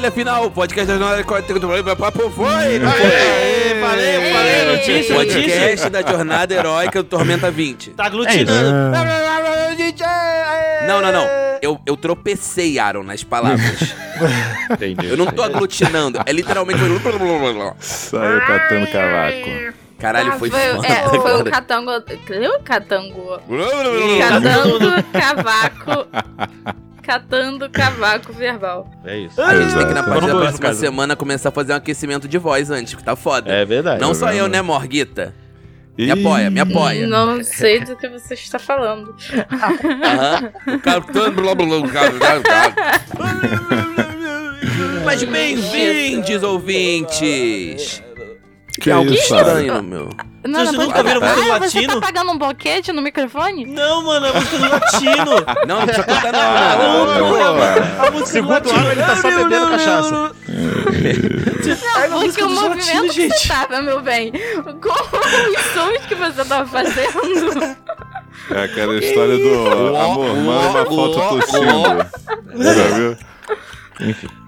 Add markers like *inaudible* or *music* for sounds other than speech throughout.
É Falha Final, podcast da jornada heróica. Papo foi! Não foi? Aê, valeu, valeu, notícia, notícia. Podcast da jornada heróica do Tormenta 20. Tá aglutinando. Não, não, não. Eu, eu tropecei, Aaron, nas palavras. *laughs* Entendi. Eu não tô aglutinando. É literalmente. Saiu catando cavaco. Caralho, Ah, foi foi, foda. é, foi o catango. Catango? Catando cavaco. *laughs* Catando cavaco verbal. É isso. A gente tem que na parte da próxima caso. semana começar a fazer um aquecimento de voz antes, que tá foda. É verdade. Não só eu, né, Morguita? Me apoia, me apoia. Não sei do que você está falando. Mas bem-vindos, ouvintes! Que algo isso, estranho, meu. Não, Você não, nunca viu ah, muito você latino? tá pagando um boquete no microfone? Não, mano, é a música do latino. *laughs* Não, não precisa cantar, não. Ah, não. não, porra. A música do Segundo latino. ano, ele tá só Não, bebendo não, cachaça. não, não. Não, a porque música o movimento que gente. você tava, meu bem. Com os sons que você tava fazendo. É aquela história do amor, manda uma foto tossindo. Já viu?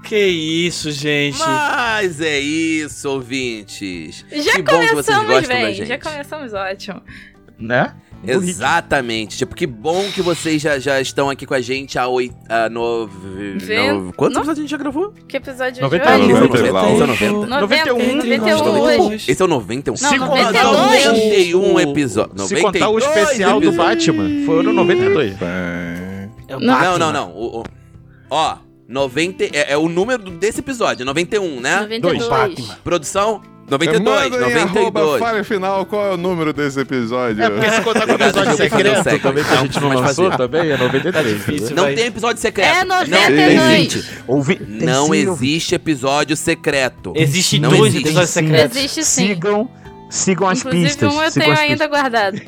Que isso, gente. Mas é isso, ouvintes. Já que bom que vocês começamos gostam da bem, gente. já começamos ótimo. Né? Exatamente. Tipo, que bom que vocês já, já estão aqui com a gente há oito. A nove. Vê- nove- Quantos no- episódios a gente já gravou? Que episódio 91, de hoje? Noventa. Esse é o 90. 90, 91, 92. Esse é o 91. Não, Se 92. contar o- 91 episódios. Se contar o especial do Batman, foram 92. É. É o Não. Não, não, não. O, o- ó, 90. É, é o número desse episódio, 91, né? 92. Batman. Produção? 92, Manda em arroba 92. falha final qual é o número desse episódio. É porque se contar com o episódio secreto second. também, que a gente não lançou também, é 93. difícil. Não vai. tem episódio secreto. É Não, 92. existe. Ouvi... Não sim, existe episódio secreto. Existe Não dois existe. episódios secretos. Existe sim. Sigam, sigam as Inclusive pistas. um eu tenho ainda guardado.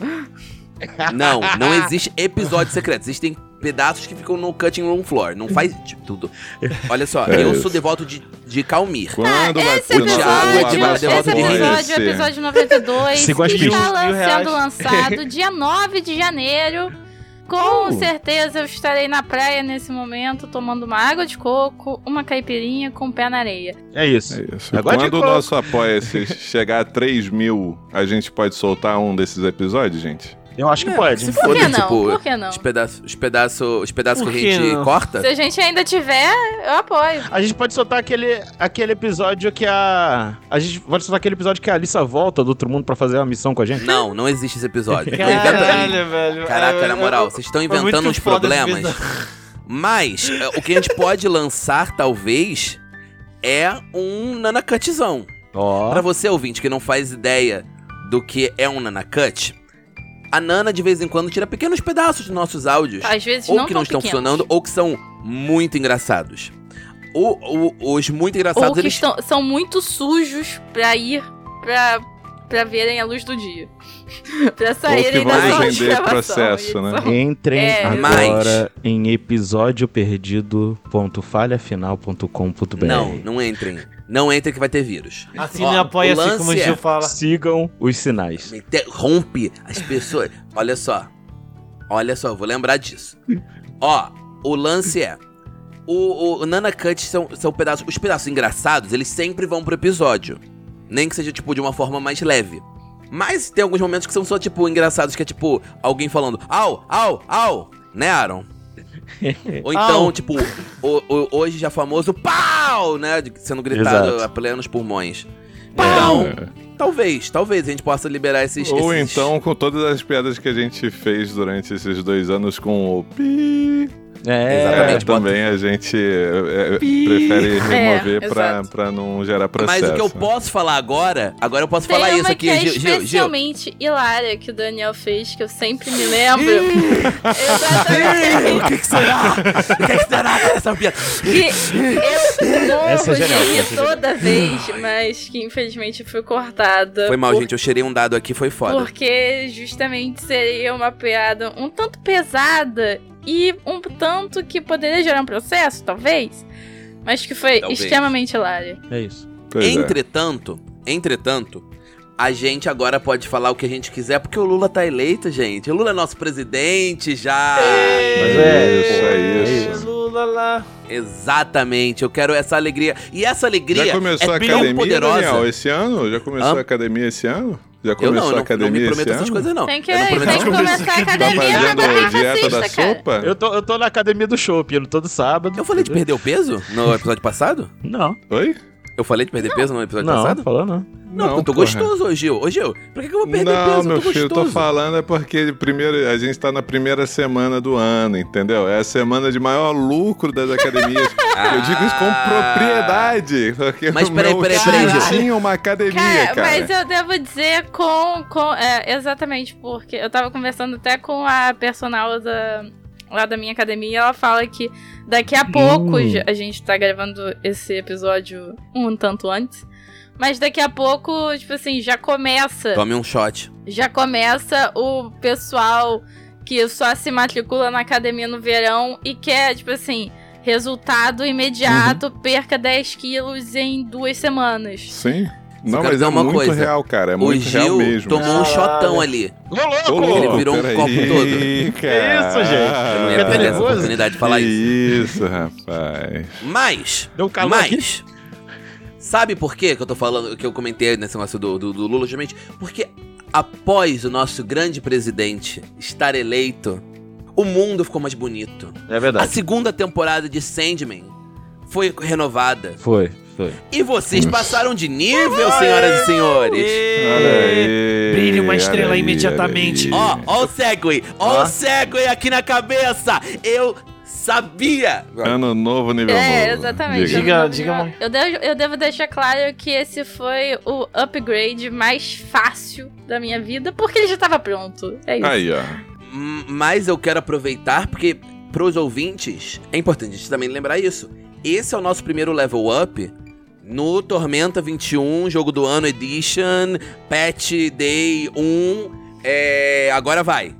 Não, não existe episódio secreto. Existem pedaços que ficam no cutting room floor. Não faz *laughs* tipo, tudo. Olha só, É eu isso. sou devoto de, de Calmir. Quando vai Esse ter O Thiago é episódio, de novo Esse episódio é o episódio 92, Sigam as que pistas. está sendo lançado dia 9 de janeiro. Com certeza eu estarei na praia nesse momento, tomando uma água de coco, uma caipirinha com o pé na areia. É É isso. isso. Agora de Quando o nosso apoia-se *laughs* chegar a 3 mil, a gente pode soltar um desses episódios, gente? Eu acho que pode. Se Por foda, que não? tipo, Por que não? os pedaços, os pedaços, os pedaços Por que a que gente não? corta. Se a gente ainda tiver, eu apoio. A gente pode soltar aquele, aquele episódio que a. A gente pode soltar aquele episódio que a Alissa volta do outro mundo pra fazer uma missão com a gente. Não, não existe esse episódio. *laughs* Inventa- Caralho, velho. Caraca, É, na moral, vocês estão inventando uns problemas. Mas é, o que a gente pode lançar, talvez, é um nanacutzão. Ó. Pra você, ouvinte, que não faz ideia do que é um nanacut, a Nana, de vez em quando, tira pequenos pedaços dos nossos áudios. Às vezes ou não que não tão estão pequenos. funcionando, ou que são muito engraçados. O- o- os muito engraçados, Ou que eles estão, são muito sujos pra ir pra, pra verem a luz do dia. *laughs* pra Ou que saírem vão da sala de render gravação. processo, né? edição. Entrem É, agora em episodioperdido.falhafinal.com.br. Não, não entrem. Não entrem que vai ter vírus. Assine Ó, e apoia-se, o lance como o Gil é- fala. Sigam os sinais. Interrompe as pessoas. *laughs* Olha só. Olha só, eu vou lembrar disso. Ó, o lance é. O, o Nana Cut são, são pedaços. Os pedaços engraçados, eles sempre vão pro episódio. Nem que seja, tipo, de uma forma mais leve. Mas tem alguns momentos que são só, tipo, engraçados, que é tipo, alguém falando, au, au, au, né, Aaron? Ou então, tipo, o, o- hoje já famoso pau, né? Sendo gritado Exato. a plenos pulmões. Então, É. talvez, talvez a gente possa liberar esses. Ou esses- então com todas as piadas que a gente fez durante esses dois anos com o pi. É, Exatamente. É, também a gente é, é, prefere remover pra, exato. pra não gerar processo. Mas o que eu posso falar agora, agora eu posso Tem falar uma isso aqui, que é Gil, Gil, Gil. especialmente hilária que o Daniel fez, que eu sempre me lembro. o Exatamente. que, que será? O que, que será essa piada? que eu morro é de rir é toda vez, mas que infelizmente foi cortada. Foi mal, por- gente. Eu cheirei um dado aqui, foi foda. Porque justamente seria uma piada um tanto pesada e um tanto que poderia gerar um processo, talvez. Mas que foi Talvez. extremamente hilária. é isso. Pois é. Entretanto, entretanto, a gente agora pode falar o que a gente quiser, porque o Lula tá eleito, gente. O Lula é nosso presidente já. Mas é, Isso, é é isso. Lá. Exatamente, eu quero essa alegria. E essa alegria Já começou é a tão academia, poderosa. Daniel, esse ano? Já começou Hã? a academia esse ano? Já Eu começou não, eu a não, não academia me prometo esse essas ano? coisas, não. Tem que, eu não tem que começar a Tá academia fazendo pra dieta da cara. sopa? Eu tô, eu tô na academia do shopping, indo todo sábado. Eu falei de perder o peso no episódio passado? Não, Oi? Eu falei de perder peso no episódio não, passado? falou não. Não, porque eu tô porra. gostoso hoje, Gil. Ô, Gil, por que, que eu vou perder Não, peso? meu eu tô filho, eu tô falando é porque primeiro, a gente tá na primeira semana do ano, entendeu? É a semana de maior lucro das academias. *laughs* eu digo isso com propriedade. Porque Mas o peraí, meu peraí, peraí, Gil. tinha uma academia, Cara, cara. mas eu devo dizer com. com é, exatamente, porque eu tava conversando até com a personal da, lá da minha academia e ela fala que daqui a pouco Hum. já- a gente tá gravando esse episódio um tanto antes. Mas daqui a pouco, tipo assim, já começa. Tome um shot. Já começa o pessoal que só se matricula na academia no verão e quer, tipo assim, resultado imediato, Uhum. perca 10 quilos em duas semanas. Sim. Não, mas é uma muito coisa. real, cara. É o muito real Gil mesmo. tomou um shotão ali. Ô, louco! Ele virou um copo todo. Cara. isso, gente? Eu não ia perder essa oportunidade de falar que isso. isso, rapaz. Mas, Deu calor aqui? mas, sabe por quê que eu tô falando, que eu comentei nesse negócio do, do, do Lula, justamente? Porque após o nosso grande presidente estar eleito, o mundo ficou mais bonito. É A verdade. segunda temporada de Sandman foi renovada. Foi, foi. E vocês passaram de nível, senhoras e senhores. Olha aí. Brilhe uma estrela aí, imediatamente. Ó, ó o Segway, ó o Segway aqui na cabeça. Eu sabia. Ano novo, nível É, novo. exatamente. Diga. Diga- Eu- devo, eu devo deixar claro que esse foi o upgrade mais fácil da minha vida, porque ele já tava pronto. É isso. Aí, ó. Mas eu quero aproveitar porque pros ouvintes é importante a gente também lembrar isso. Esse é o nosso primeiro level up no Tormenta 21, jogo do ano Edition, Patch Day 1. É, agora vai.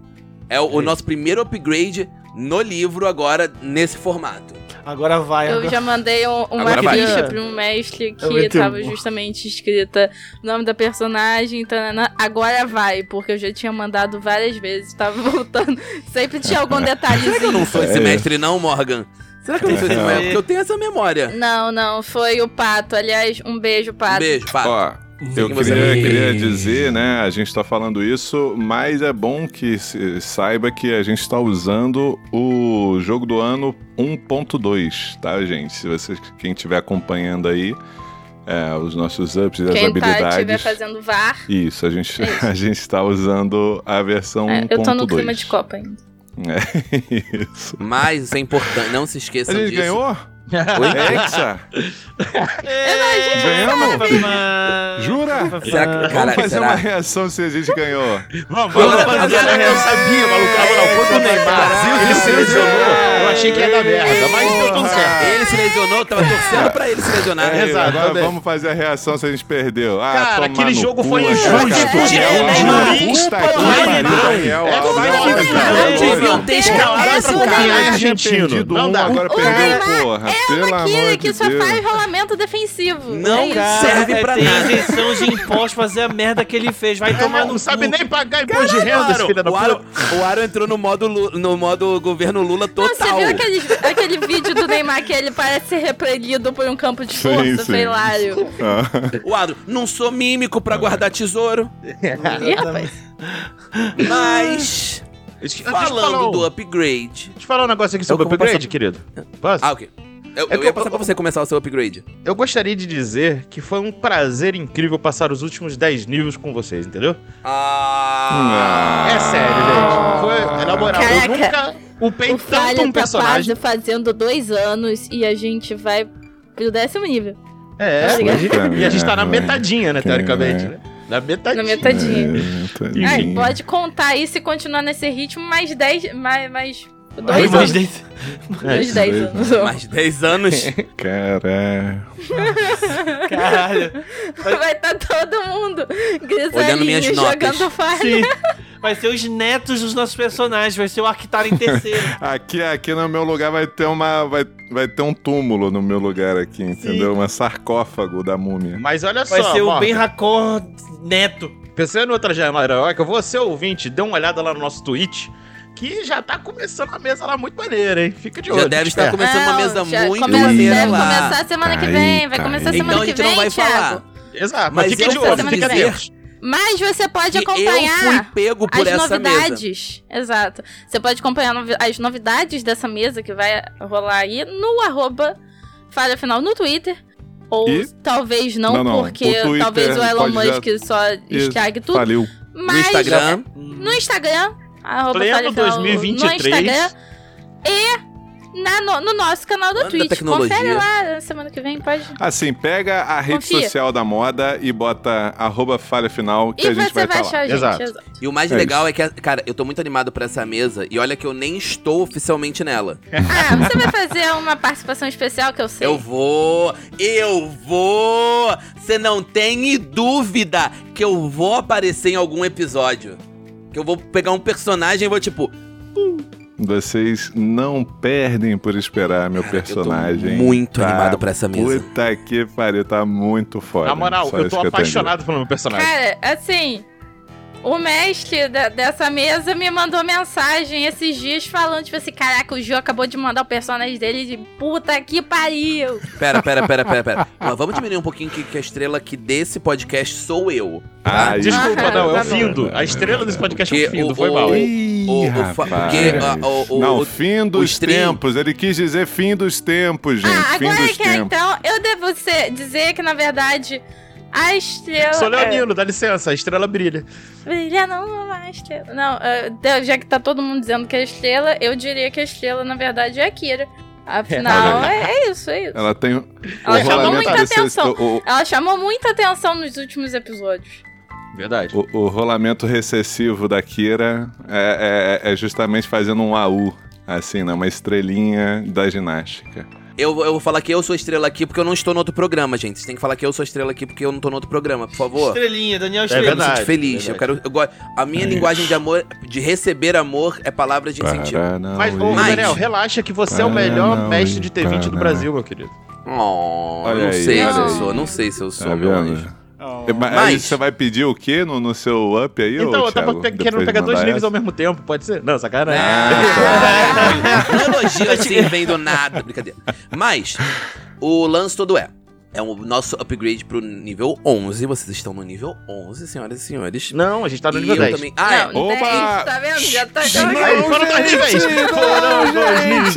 É o, o nosso primeiro upgrade no livro agora nesse formato. Agora vai. Eu agora. já mandei um- uma Agora ficha pra um mestre É que muito tava bom. justamente escrita o nome da personagem, tanana, agora vai, porque eu já tinha mandado várias vezes, tava *laughs* voltando, sempre tinha algum detalhezinho. Será que eu não sou esse É. mestre não, Morgan? Será que eu não sou esse É. mestre? Porque eu tenho essa memória. Não, não, foi o Pato. Aliás, um beijo, Um Pato. beijo, Pato. Ó, eu queria, me- queria dizer, né? A gente tá falando isso, mas é bom que se saiba que a gente está usando o jogo do ano 1.2, tá, gente? Se vocês, quem estiver acompanhando aí, é, os nossos ups e as Quem tá, habilidades. estiver fazendo VAR, Isso, a gente, É isso. *laughs* a gente está usando a versão é, 1.2. eu tô no clima de Copa ainda. É *laughs* isso. Mas isso é importante, não se A esqueçam gente disso. ganhou? Oi? Hexa? Ganhamos? Jura? Será que- cara, Vamos fazer será? uma reação se a gente ganhou. Vamos, Vamos fazer eu sabia, maluco. Agora não, quando o Neymar, ele se lesionou, eu achei que ia dar merda, mas deu tudo certo. Ele se lesionou, eu tava torcendo pra ele se lesionar. É, Exato, agora vamos fazer a reação se a gente perdeu. Ah, Cara, aquele jogo foi injusto. É. É, se Alves, fuder. Alves. Deviam ter escalado esse cara. argentino. Não um, dá. agora O perdeu, porra. É Pelo uma amor killer de que só Deus. faz rolamento defensivo. Não, é cara. serve é, pra tem nada. isenção de impostos fazer a merda que ele fez. Vai tomar no Não sabe cu. nem pagar imposto de renda, filho da o, Aro, puta. o Aro entrou no modo, no modo governo Lula Não, você total. viu aquele, aquele vídeo do Neymar que ele parece ser repreendido por um campo de Sim, força? sim. Foi hilário. Ah, O Aro, não sou mímico pra guardar tesouro, Ih, rapaz. mas... Te Falando falar do upgrade... Deixa eu te falar um negócio aqui sobre Eu o upgrade, querido. Posso? Ah, ok. Eu, É eu ia eu- passar pra você começar o seu upgrade. Eu gostaria de dizer que foi um prazer incrível passar os últimos 10 níveis com vocês, entendeu? Ah... É sério, gente. Foi, na moral, eu Caraca. nunca upei O tanto Falha um tá personagem. fazendo dois anos e a gente vai pro décimo nível. É, Tá e, a gente tá na metadinha, né, teoricamente, É. né? Na metadinha. Na metadinha. tadinho. Ai, pode contar aí se continuar nesse ritmo mais 10. Mais, mais dois Aí, anos. mais dez- É, Mais 10 anos. Mais 10 anos. Caralho. Caralho. *laughs* Vai estar todo mundo Olhando minhas grisalhinho notas. jogando falha. Sim. Vai ser os netos dos nossos personagens. Vai ser o Arctar em terceiro. *laughs* Aqui, aqui no meu lugar vai ter uma. Vai, vai ter um túmulo no meu lugar aqui, entendeu? Um sarcófago da múmia. Mas olha Vai só, ser o Ben Racor neto. pensando em outra Jamaica, você ouvinte, dê uma olhada lá no nosso tweet. Que já tá começando a mesa lá muito maneira, hein? Fica de olho. Já deve estar começando uma mesa já muito começa- maneira deve lá. começar semana que vem, vai começar aí. semana Então a que gente vem, não vai Thiago. falar. Exato, Mas mas fica de olho, fica dizer- atento. Mas você pode Que eu acompanhar fui pego por as essa mesa. novidades. Exato. Você pode acompanhar novi- as novidades dessa mesa que vai rolar aí no arroba Falha Final no Twitter. Ou E? talvez não, Não, não, porque o talvez o Elon Musk só estrague tudo. Faliu. No Mas Instagram. no Instagram, arroba Pleno Falha Final 2023. no Instagram. E na- no, no nosso canal do Manda Twitch. tecnologia. Confere lá, semana que vem pode. Assim, pega a rede Confia. social da moda e bota arroba falha final que E a gente você vai vai estar achar gente. Exato. exato. E o mais É legal é que, cara, eu tô muito animado pra essa mesa. E olha que eu nem estou oficialmente nela. Ah, você vai fazer uma participação especial que eu sei. Eu vou, eu vou. Você não tem dúvida que eu vou aparecer em algum episódio. Que eu vou pegar um personagem e vou tipo, Vocês não perdem por esperar meu Cara, eu tô personagem. muito Tá animado pra essa mesa. Puta que pariu, tá muito foda. Na moral, Só eu tô apaixonado pelo meu personagem. Cara, assim, o mestre da- dessa mesa me mandou mensagem esses dias falando, tipo assim, caraca, o Gil acabou de mandar o personagem dele de puta que pariu. pera, pera, pera, pera, pera. Mas vamos diminuir um pouquinho que, que a estrela aqui desse podcast sou eu. Tá? Aí, Desculpa, Ah, não, é o Findo. A estrela desse podcast é Que o Findo, o- foi o- mal. Ih, O- o porque, ah, o- o- não, o- fim dos stream- tempos. Ele quis dizer fim dos tempos, gente. ah, fim agora dos que tempos. então eu devo ser- dizer que na verdade a estrela. Sou é, Leonino, dá licença, a estrela brilha. Brilha não é a estrela. Não, é, já que tá todo mundo dizendo que é a estrela, eu diria que a estrela na verdade é a Kira. Afinal, é, é isso, é isso. Ela tem. Ela o chamou muita atenção. o- Ela chamou muita atenção nos últimos episódios. Verdade. O, o rolamento recessivo da Kira é, é- é justamente fazendo um AU, assim, né? Uma estrelinha da ginástica. Eu, eu vou falar que eu sou estrela aqui porque eu não estou no outro programa, gente. Vocês têm que falar que eu sou estrela aqui porque eu não tô no outro programa, por favor. Estrelinha, Daniel É Eu Estrela. me verdade. sinto feliz. Eu quero. Eu gosto. A minha linguagem de amor, de receber amor, é palavra de incentivo. Para não Mas, ô, Mas- Daniel, relaxa que você é o melhor mestre de T20 do Brasil, meu querido. Oh, Olha não aí, sei se eu sou, não sei se eu sou, Tá meu anjo. É, Mas, aí Mas- você vai pedir o quê no, no seu up aí, ô, Então, eu tava Thiago? querendo pegar dois níveis essa? ao mesmo tempo, pode ser? Não, sacanagem. Ah, *laughs* não elogio assim, vem do nada. Brincadeira. Mas, o lance todo é. É o nosso upgrade pro nível 11. Vocês estão no nível 11, senhoras e senhores. Não, a gente tá no E nível eu 10. também. Ah, é. não, Opa! 10, tá vendo? Já tá Aí, jogando. foram dois níveis! Foram dois níveis!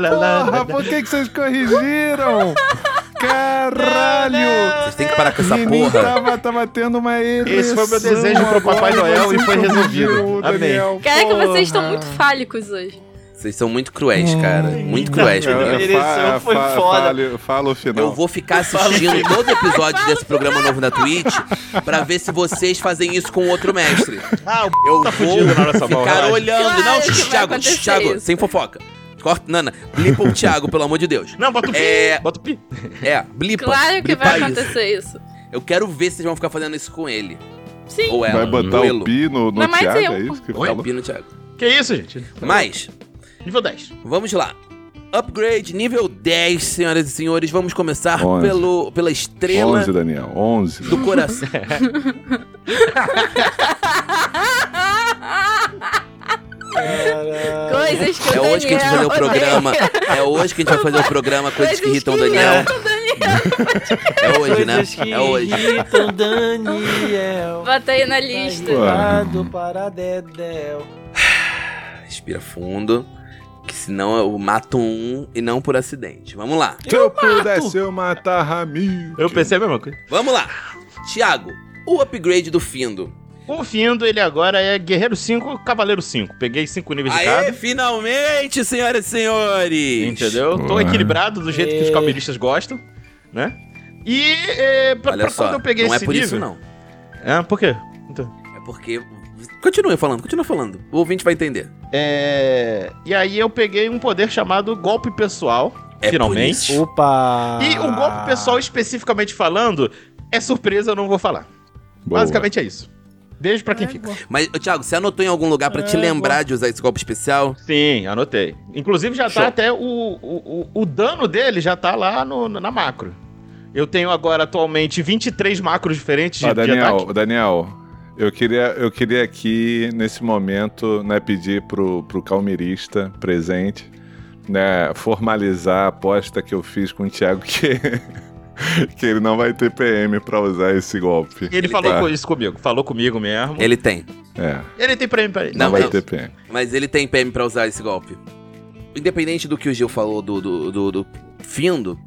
né? Porra, por que, que vocês corrigiram? *laughs* Caralho! Vocês têm que parar com essa Menino porra. Tava, tava tendo uma ereção Esse foi meu desejo pro Papai Noel e foi resolvido. corrigiram o Amém. Caraca, porra. vocês estão muito fálicos hoje. Vocês são muito cruéis, cara. Muito cruéis comigo. A direção foi foda. Fala o final. Eu vou ficar assistindo todo episódio desse programa novo na Twitch pra ver se vocês fazem isso com outro mestre. Ah, o Eu tá vou ficar olhando. Claro não, que Thiago, Thiago, sem fofoca. Corta, Nana, blipa o Thiago, pelo amor de Deus. Não, bota o pi. É. Bota o pi. É, blipa. Claro que blipa vai isso. acontecer isso. Eu quero ver se vocês vão ficar fazendo isso com ele. Sim. Ou ela. Vai botar o ele. pi no, no Não, Thiago, eu. é isso que Oi, fala? Pino Thiago. Que isso, gente? Mas, Nível 10. vamos lá. Upgrade nível 10, senhoras e senhores. Vamos começar pelo, pela estrela 11, Daniel, 11. do coração. *laughs* *laughs* *laughs* Coisas que o É hoje que a gente vai fazer o Daniel programa. É hoje que a gente vai fazer o programa Coisas que irritam o que Daniel. irritam o Daniel. É hoje, né? É hoje. irritam Daniel. Bota aí na lista. Lado para Dedéu. *sighs* Respira fundo. Que senão eu mato um e não por acidente. Vamos lá. Se eu pudesse, eu matar Ramiro. Eu pensei a mesma coisa. Vamos lá. Tiago, o upgrade do Findo. O Findo, ele agora é Guerreiro 5, Cavaleiro 5. Peguei 5 níveis de Aê, cada. finalmente, senhoras e senhores! Entendeu? Tô Ué. equilibrado do jeito que os É. calvinistas gostam, né? E é, pra, Olha pra só, quando eu peguei não é esse por nível... isso não. É, por quê? Então, É porque... Continue falando, continua falando. O ouvinte vai entender. é... E aí eu peguei um poder chamado Golpe Pessoal, É por finalmente. isso. Opa! E o golpe pessoal, especificamente falando, é surpresa, eu não vou falar. Boa. Basicamente é isso. Beijo pra quem fica. Mas, Thiago, você anotou em algum lugar pra te É, lembrar de usar esse golpe especial? Sim, anotei. Inclusive já Show. tá até o, o, o, o dano dele já tá lá no, na macro. Eu tenho agora atualmente 23 macros diferentes de, Ó, de Daniel, ataque. Daniel, Eu queria, eu queria aqui, nesse momento, né, pedir pro, pro calmirista presente, né, formalizar a aposta que eu fiz com o Thiago que, *laughs* que ele não vai ter PM pra usar esse golpe. Ele, falou tá? isso comigo, falou comigo mesmo. Ele, Ele tem. É, tem prêmio pra ele. não, Não, vai não. ter PM. Mas ele tem PM pra usar esse golpe. Independente do que o Gil falou do, do, do, do Findo,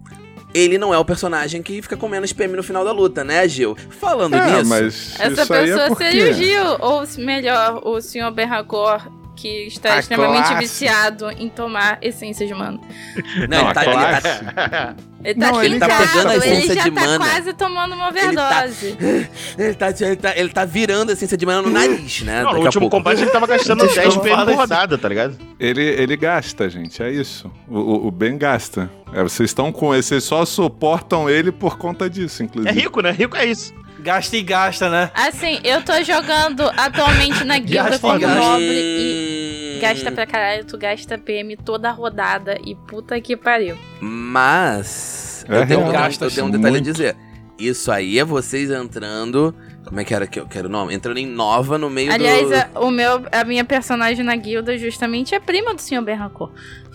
ele não é o personagem que fica com menos PM no final da luta, né, Gil? Falando É, nisso. mas Essa aí pessoa é seria o Gil, ou melhor, o Sr. Berracor, que está A extremamente classe. viciado em tomar essência de mana. *laughs* Não, ele a tá, ele tá- Ele tá Não, ele tá pegando a ele essência já de tá mana. quase tomando uma Ele tá- overdose. *laughs* ele tá, ele tá, ele tá virando a essência de mana no nariz, né? Não, no último combate ele tava gastando Desculpa, 10 PM por rodada, tá ligado? Ele, ele gasta, gente, é isso. O, o, o Ben gasta. É, vocês estão com ele, vocês só suportam ele por conta disso, É inclusive. rico, né? Rico é isso. Gasta e gasta, né? Assim, eu tô jogando atualmente na guilda gasta. nobre e gasta pra caralho, tu gasta PM toda rodada e puta que pariu. Mas. É eu, tenho, real. eu, Gasta eu tenho um detalhe muito. a dizer. Isso aí é vocês entrando. Como é que era que eu quero o nome? Entrando em nova no meio Aliás, do. a, o meu, a minha personagem na guilda justamente é prima do Sr. Berracor.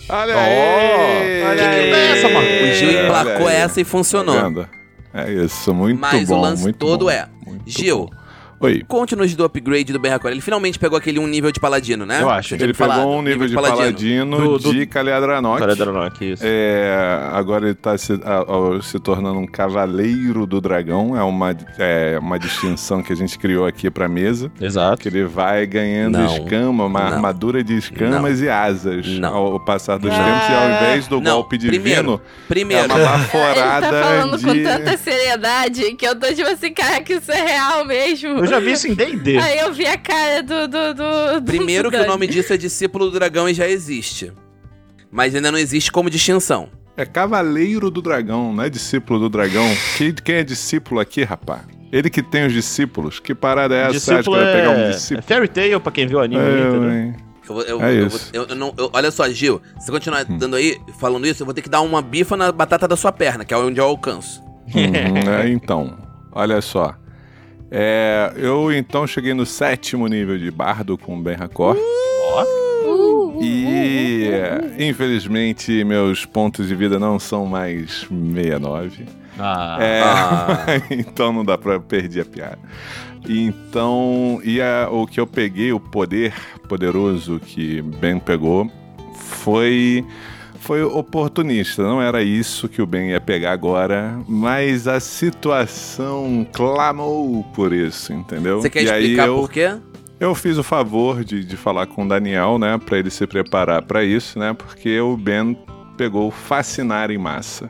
Olha Ó, aí! olha aí. Que é essa, mano? O Gil emplacou aí. essa e funcionou. É isso, muito Mas bom. o lance todo bom, é. Gil, bom. Oi. conte-nos do upgrade do Ben Hakor. Ele finalmente pegou aquele um nível de paladino, né? Eu acho. Ele me falado, pegou um nível de paladino, Do- do- de Kaliadranok. Cara, Dranok, isso. É, agora ele tá se, a- a- se tornando um cavaleiro do dragão. É uma, é uma distinção que a gente criou aqui pra mesa. Exato. Que ele vai ganhando Não. escama, uma Não. armadura de escamas e asas Não. ao passar dos Ah. tempos. E ao invés do Não, golpe primeiro, divino, é Primeiro, uma baforada *laughs* Ele tá falando de... com tanta seriedade que eu tô tipo assim, cara, que isso é real mesmo. Eu já vi isso em D&D. Aí eu vi a cara do. do, do, do primeiro que o nome disso é discípulo do dragão e já existe. Mas ainda não existe como distinção. É cavaleiro do dragão, não é discípulo do dragão. Quem, quem é discípulo aqui, rapaz? Ele que tem os discípulos. Que parada é essa? Você acha que Discípulo vai pegar um é... é discípulo? Fairy Tail, pra quem viu o anime. É, hein? Eu, eu, É eu, isso. eu- eu não, eu- olha só, Gil, se você continuar dando aí, falando isso, eu vou ter que dar uma bifa na batata da sua perna, que é onde eu alcanço. Uhum, *laughs* é, então, olha só. É, eu então cheguei no sétimo nível de bardo com o Ben. Uh, uh, E infelizmente meus pontos de vida não são mais 69. Ah. É, Ah. *laughs* então não dá pra perder a piada. Então, e a- o que eu peguei, o poder poderoso que Ben pegou, foi foi oportunista. Não era isso que o Ben ia pegar agora, mas a situação clamou por isso, entendeu? Você quer e explicar eu, por quê? eu fiz o favor de, de falar com o Daniel, né, pra ele se preparar pra isso, né, porque o Ben pegou fascinar em massa.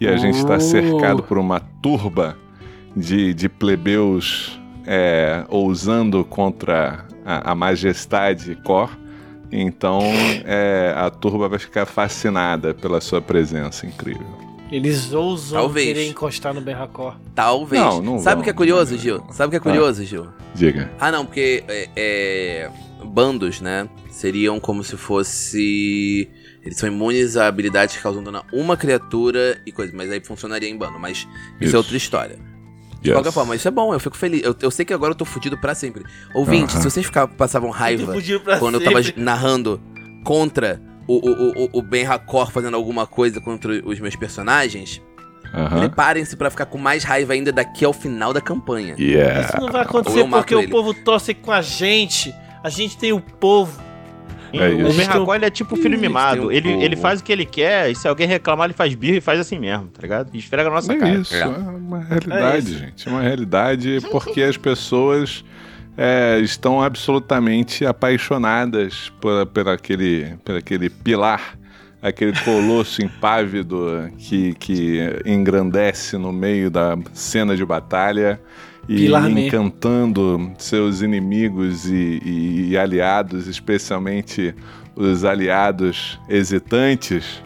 E a gente tá Oh. cercado por uma turba de, de plebeus é, ousando contra a, a majestade Cor. Então é, a turba vai ficar fascinada pela sua presença incrível. Eles ousam Talvez. querer encostar no Berracor. Talvez. Não, não Sabe o que é curioso, Gil? Sabe o que é curioso, Gil? Diga. Ah, não, porque é, é, bandos, né? Seriam como se fosse. Eles são imunes a habilidades que causam dano a uma criatura e coisa, mas aí funcionaria em bando. Mas isso, Isso. é outra história. De Yes. qualquer forma, isso é bom, eu fico feliz. Eu, eu sei que agora eu tô fudido pra sempre. Ouvinte, Aham. se vocês ficavam, passavam raiva pra quando eu sempre. tava narrando contra o, o, o, o Ben Hakor fazendo alguma coisa contra os meus personagens, Aham. preparem-se pra ficar com mais raiva ainda daqui ao final da campanha. Yeah. Isso não vai acontecer eu porque ele. o povo torce com a gente. A gente tem o povo. É. O Berracó, ele é tipo filho mimado. um Ele, ele faz o que ele quer, e se alguém reclamar, ele faz birra e faz assim mesmo, tá ligado? E esfrega a nossa É cara. isso, é, É. uma realidade, isso. gente. É uma realidade porque as pessoas é, estão absolutamente apaixonadas por, por, aquele, por aquele pilar, aquele colosso impávido que, que engrandece no meio da cena de batalha e Pilar encantando seus inimigos e, e- e aliados, especialmente os aliados hesitantes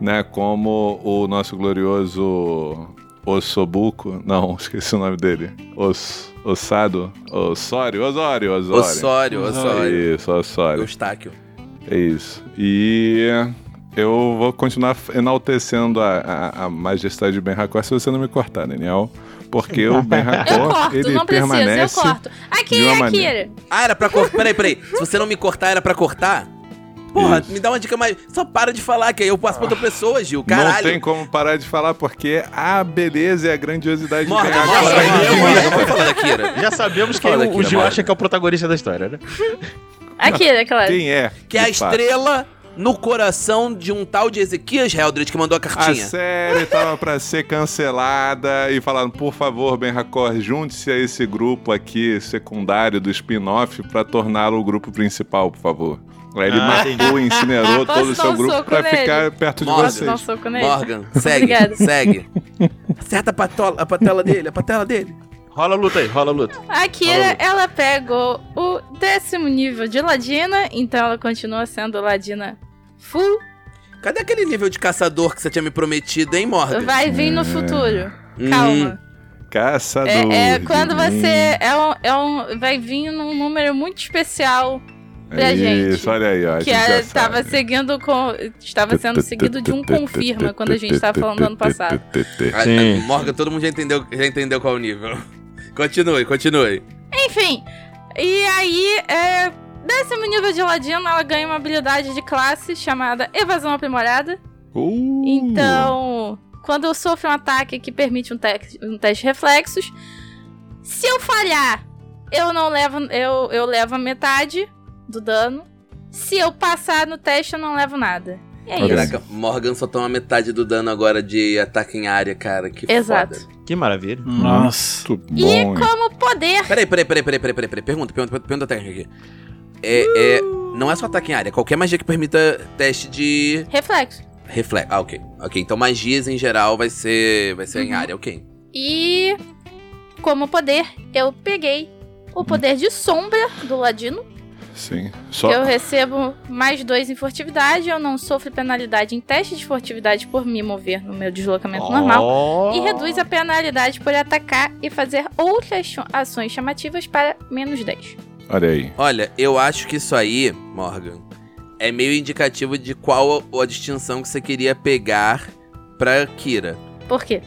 né, como o nosso glorioso Ossobuco, não, *laughs* esqueci o nome dele, Os, Ossado, Osório, Osório, Osório. Osório, Osório. Isso, Osório, Eustáquio. é isso. E eu vou continuar enaltecendo a, a, a majestade de Ben Hakor se você não me cortar, Daniel, Porque o Ben *laughs* Eu Hakor, corto, ele não precisa, eu permanece. corto. Aqui, de uma Akira. maneira. Ah, era pra cortar. Peraí, peraí. Se você não me cortar, era pra cortar? Porra, Isso. me dá uma dica mais. Só para de falar, que aí eu passo pra outra pessoa, Gil. Caralho. Não tem como parar de falar, porque a beleza e a grandiosidade Morgan, de Ben Morgan, Hakor. Morgan, Morgan, vamos falar da Kira. Já sabemos quem Fala o, daqui, o Gil acha que é o protagonista da história, né? Akira, claro. Quem é? Que é a estrela no coração de um tal de Ezequias Heldred que mandou a A cartinha. série tava pra ser cancelada e falaram, por favor, Ben Hakor, junte-se a esse grupo aqui, secundário do spin-off, pra torná-lo o grupo principal, por favor. Aí ele Ah, matou, incinerou Posso todo o seu um grupo pra nele? ficar perto de Morgan. Posso dar um vocês. soco nele? Morgan, segue, segue. *laughs* Acerta a, patola, a patela dele, a patela dele. Rola a luta aí, rola a luta. A Akira, Fala, Lu. ela pegou o décimo nível de Ladina, então ela continua sendo Ladina full. Cadê aquele nível de caçador que você tinha me prometido, hein, Morgan? Vai vir no futuro. Hum. Calma. Caçador. É, é quando você. É um, é um, vai vir num número muito especial pra Isso, gente. olha aí, ó. a que gente já era, tava sabe. seguindo com. Estava sendo seguido de um confirma quando a gente tava falando ano passado. Sim. ah, Morgan, todo mundo já entendeu, já entendeu qual é o nível. Continue, continue. Enfim, e aí, é, décimo nível de Ladino, ela ganha uma habilidade de classe chamada Evasão Aprimorada. Uh, Então, quando eu sofro um ataque que permite um, te um teste de reflexos, se eu falhar, eu não levo, eu, eu levo a metade do dano. Se eu passar no teste, eu não levo nada. E é Ok. isso. Caraca, Morgan só toma metade do dano agora de ataque em área, cara. Que Exato. foda. Que maravilha. Nossa. Muito E bom. como poder. Peraí, peraí, peraí, peraí, peraí, peraí, peraí. Pergunta, pergunta, pergunta a técnica aqui. É, é, não é só ataque em área, qualquer magia que permita teste de Reflexo. reflexo. Ah, ok. Ok, então magias em geral vai ser, vai ser em Uhum. área, ok. E como poder, eu peguei o poder de sombra do Ladino. Sim. Só. Eu recebo mais dois em furtividade, eu não sofro penalidade em teste de furtividade por me mover no meu deslocamento normal. Ó. E reduz a penalidade por atacar e fazer outras ações chamativas para menos 10. Olha aí. Olha, eu acho que isso aí, Morgan, é meio indicativo de qual a distinção que você queria pegar pra Kira. Por quê?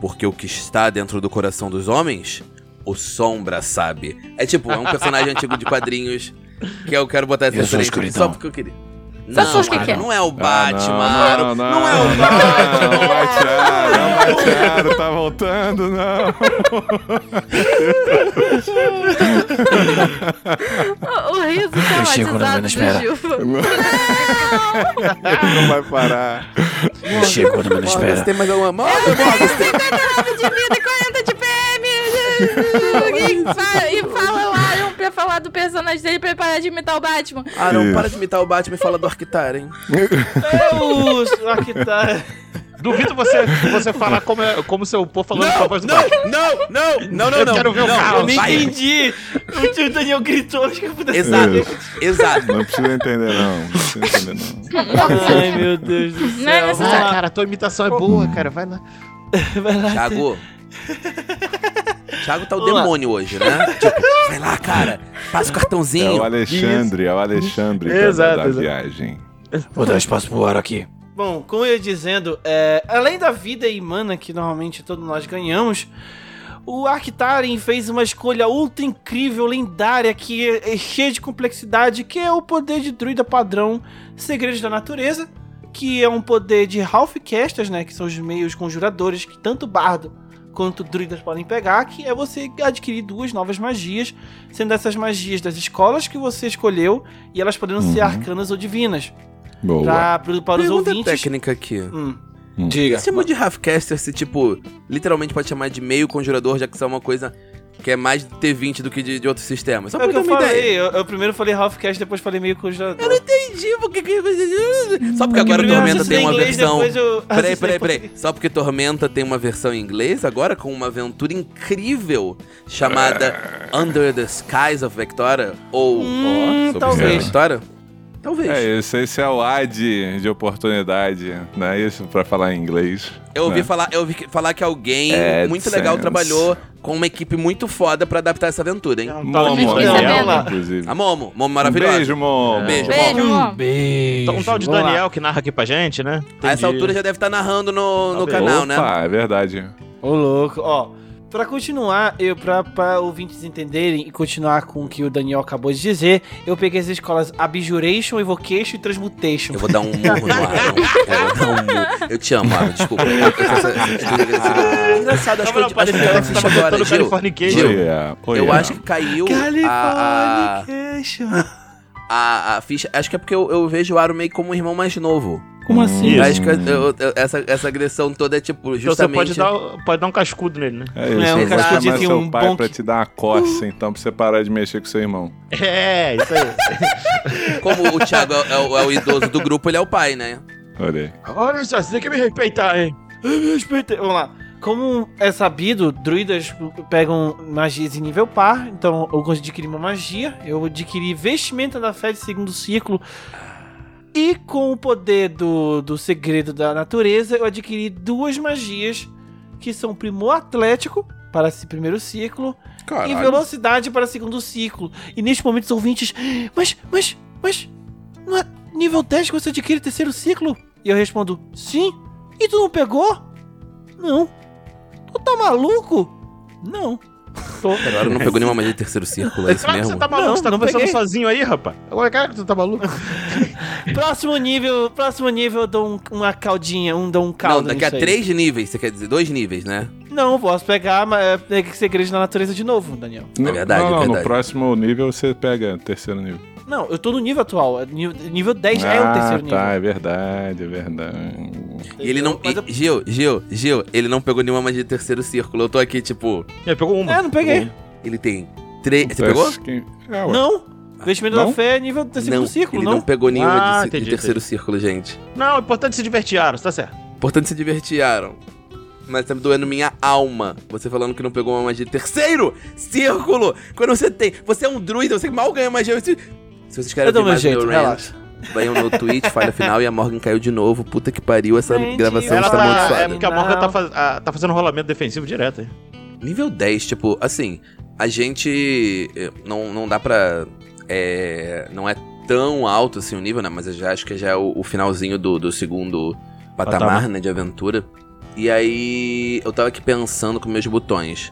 Porque o que está dentro do coração dos homens, o Sombra sabe. É tipo, é um personagem antigo de quadrinhos que eu quero botar essa referência só porque eu queria. Só Não, porque Aro, quer. não é o Ah, Batman, não, Aro. não, não, Não é o Não, Batman. não, Bateado, não, Bateado, tá voltando, não. O, o riso Eu chego traumatizado menos espera. Gil. Não vai parar. Eu chego quando menos você espera. tem mais alguma... Você tem... 59 de vida e 40 de! E, fa- e fala o Aaron pra falar do personagem dele pra ele parar de imitar o Batman. Aaron, Isso. para de imitar o Batman e fala do Arquitar, hein? Eu, aqui tá. Duvido você, você falar como, é, como seu povo falando com a voz do não, Batman. não, não, não, não, Eu não. quero ver o não, caos. Eu nem entendi. O tio Daniel gritou, acho que eu pudesse Exato, exato. Não precisa entender, não. Não precisa entender, não. Ai, meu Deus do céu. Não é Ah, cara, a tua imitação é boa, cara. Vai lá. Vai lá. Thiago. Thiago tá o Vamos lá. demônio hoje, né? *laughs* Tipo, vai lá, cara. Passa o É cartãozinho. o Alexandre, é o Alexandre da- Exato, da, exato. viagem. Vou dar espaço pro ar aqui. Bom, como eu ia dizendo, é, além da vida e mana que normalmente todos nós ganhamos, o Arctaren fez uma escolha ultra incrível, lendária, que é, é cheia de complexidade, que é o poder de druida padrão Segredos da Natureza, que é um poder de Halfcasters, né, que são os meios conjuradores que tanto bardo quanto druidas podem pegar, que é você adquirir duas novas magias, sendo essas magias das escolas que você escolheu, e elas podendo ser Uhum. arcanas ou divinas. Boa. Pra, pro- para os ouvintes. técnica aqui. Hum. Diga. Você chama de Halfcaster se, tipo, literalmente pode chamar de meio conjurador, já que isso é uma coisa que é mais de T20 do que de, de outros sistemas. Só É o que eu falei, eu, eu primeiro falei Halfcast, depois falei meio conjurador. Eu não entendi porque que... Só porque que agora Tormenta tem uma inglês, versão... eu Peraí, peraí, peraí. Só porque Tormenta tem uma versão em inglês, agora com uma aventura incrível chamada Under the Skies of Victoria? Ou Hum, sobre talvez. Victoria? Talvez. É, esse, esse é o ad de oportunidade, né? Isso pra falar em inglês. Eu ouvi, né? falar, eu ouvi que- falar que alguém AdSense. muito legal trabalhou com uma equipe muito foda pra adaptar essa aventura, hein? Um tal de Momo, Fiquei Daniel. inclusive. A Momo, Momo Um maravilhosa. beijo, Momo. Beijo. Beijo, amor. Beijo. Um tal de Vamos lá. Daniel que narra aqui pra gente, né? A essa Entendi. altura já deve estar narrando no, no Talvez. canal, né? Opa, é verdade. Ô, louco. Ó, Pra continuar, eu, pra, pra ouvintes entenderem e continuar com o que o Daniel acabou de dizer, eu peguei as escolas Abjuration, Evocation e Transmutation. Eu vou dar um murro no Aaron. *laughs* Eu vou dar um murro. Eu te amo, Aaron. Desculpa. Essa- *laughs* Engraçado, acho que eu acho que parece a que você ficha tava agora, Gil. Gil, olha. Eu acho que caiu a, a, a, a ficha. Acho que é porque eu, eu vejo o Aaron meio como um irmão mais novo. Como assim? Isso. Acho que eu- eu- essa, essa agressão toda é tipo, Então você justamente. pode dar, pode dar um cascudo nele, né? É isso, É, um cascudinho chamar assim, seu um pai bonk. pra te dar uma coça, então, pra você parar de mexer com seu irmão. É, isso aí. *laughs* Como o Thiago é, é o, é o idoso do grupo, ele é o pai, né? Olha aí. Olha só, você tem que me respeitar, hein? Me respeita. Vamos lá. Como é sabido, druidas pegam magias em nível par, então eu adquiri uma magia, eu adquiri vestimenta da fé de segundo ciclo, e com o poder do, do segredo da natureza, eu adquiri duas magias, que são primor atlético, para esse primeiro ciclo, e velocidade para segundo ciclo. E neste momento os ouvintes, mas, mas, mas, não é nível 10 que você adquire terceiro ciclo? E eu respondo, sim. E tu não pegou? Não. Tu tá maluco? Não. Tô. Agora não pegou nenhuma magia de terceiro círculo, é isso Claro mesmo? você tá maluco, Não, você tá não conversando peguei. sozinho aí, rapaz. Agora, cara, que tu tá maluco. *laughs* Próximo nível, próximo nível eu dou um- uma caldinha, um dou um Não, caldo. daqui a nisso aí. três níveis, você quer dizer? Dois níveis, né? Não, posso pegar, mas é, tem que segredo da natureza de novo, Daniel. Não, verdade, não, é não, verdade. no próximo nível você pega terceiro nível. Não, eu tô no nível atual. é Nível, nível 10 é o terceiro nível. tá, é verdade, é verdade. E ele não. E- Gil, Gil, Gil, ele não pegou nenhuma magia de terceiro círculo. Eu tô aqui, tipo. Ele pegou uma. É, não peguei. Ele tem três. Você pegou? Que- É, ué. Não. Vestimento Não? da fé é nível do segundo Não, ciclo, ele não? não pegou nenhuma Ah, de, de entendi, terceiro círculo, gente. Não, é importante se divertir, Aaron, tá certo. Importante se divertir, Aaron. Mas tá me doendo minha alma. Você falando que não pegou uma magia de terceiro círculo. Quando você tem. Você é um druida, você mal ganha magia. Se, se vocês querem Eu ver mais jeito, meu rant, venham no Twitch, falha final e a Morgan caiu de novo. Puta que pariu, essa gravação Ela está tá, amaldiçoada. é porque a Morgan tá, faz- ah, tá fazendo rolamento defensivo direto aí. Nível 10, tipo, assim, a gente. eh, Não, não dá pra. É, não é tão alto assim o nível, né? Mas eu já acho que já é o, o finalzinho do, do segundo patamar, Patamar. né? De aventura. E aí. Eu tava aqui pensando com meus botões.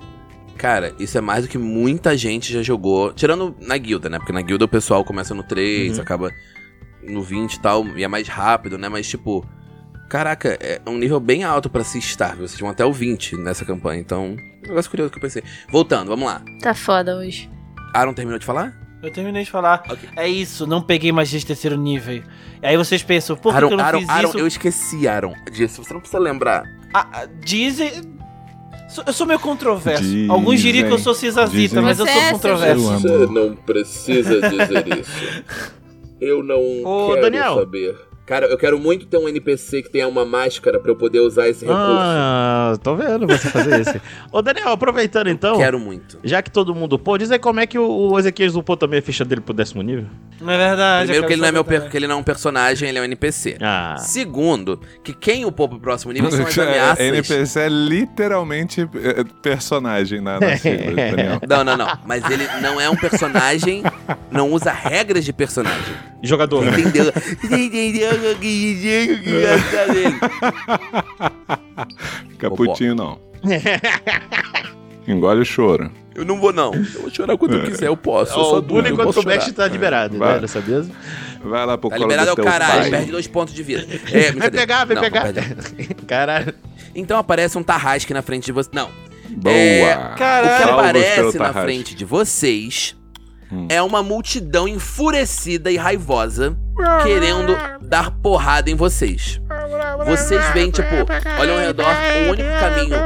Cara, isso é mais do que muita gente já jogou. Tirando na guilda, né? Porque na guilda o pessoal começa no 3, Uhum. acaba no 20 e tal, e é mais rápido, né? Mas, tipo. Caraca, é um nível bem alto pra se estar. Vocês vão até o 20 nessa campanha, então. Um negócio curioso que eu pensei. Voltando, vamos lá. Tá foda hoje. Aaron terminou de falar? Eu terminei de falar. Ok. É isso, não peguei magia de terceiro nível. E aí vocês pensam, por que, Aaron, que eu não Aaron, fiz Aaron, isso? eu esqueci, Aaron, disso. Você não precisa lembrar. Ah, ah, dizem... Eu sou meio controverso. Dizem, Alguns diriam que eu sou cisazita, mas eu Você sou controverso. Amo. não precisa dizer isso. *laughs* Eu não Ô, Daniel. saber. Cara, eu quero muito ter um NPC que tenha uma máscara pra eu poder usar esse Ah, tô vendo você fazer isso. Ô, Daniel, aproveitando então, Quero muito. já que todo mundo upou, diz aí como é que o, o Ezequiel upou também a ficha dele pro décimo nível. Não é verdade. Primeiro que ele não é meu per... que ele não é um personagem, ele é um NPC. Ah. Segundo, que quem upou pro próximo nível são as *laughs* ameaças. É, NPC é literalmente é, personagem na, na *laughs* sigla, Daniel. Não, não, não. Mas ele não é um personagem, não usa regras de personagem. Jogador. né? Entendeu? Entendeu *laughs* o que que dele? *laughs* Fica putinho, não. Engole o choro. Eu não vou, não. Eu vou chorar quando eu quiser, eu posso. Eu sou o bullying quando tu mexe tá liberado, Vai. né? Dessa. Vai lá pro Tá colo liberado é o teu caralho, pai. perde dois pontos de vida. É, brincadeira. pegar, vem Não, pegar. *laughs* Caralho. Então aparece um tarrasque na frente de você. Não. Boa. É, Caralho. O que aparece na frente de vocês Hum. é uma multidão enfurecida e raivosa querendo dar porrada em vocês. Vocês veem, tipo, olham ao redor, o único caminho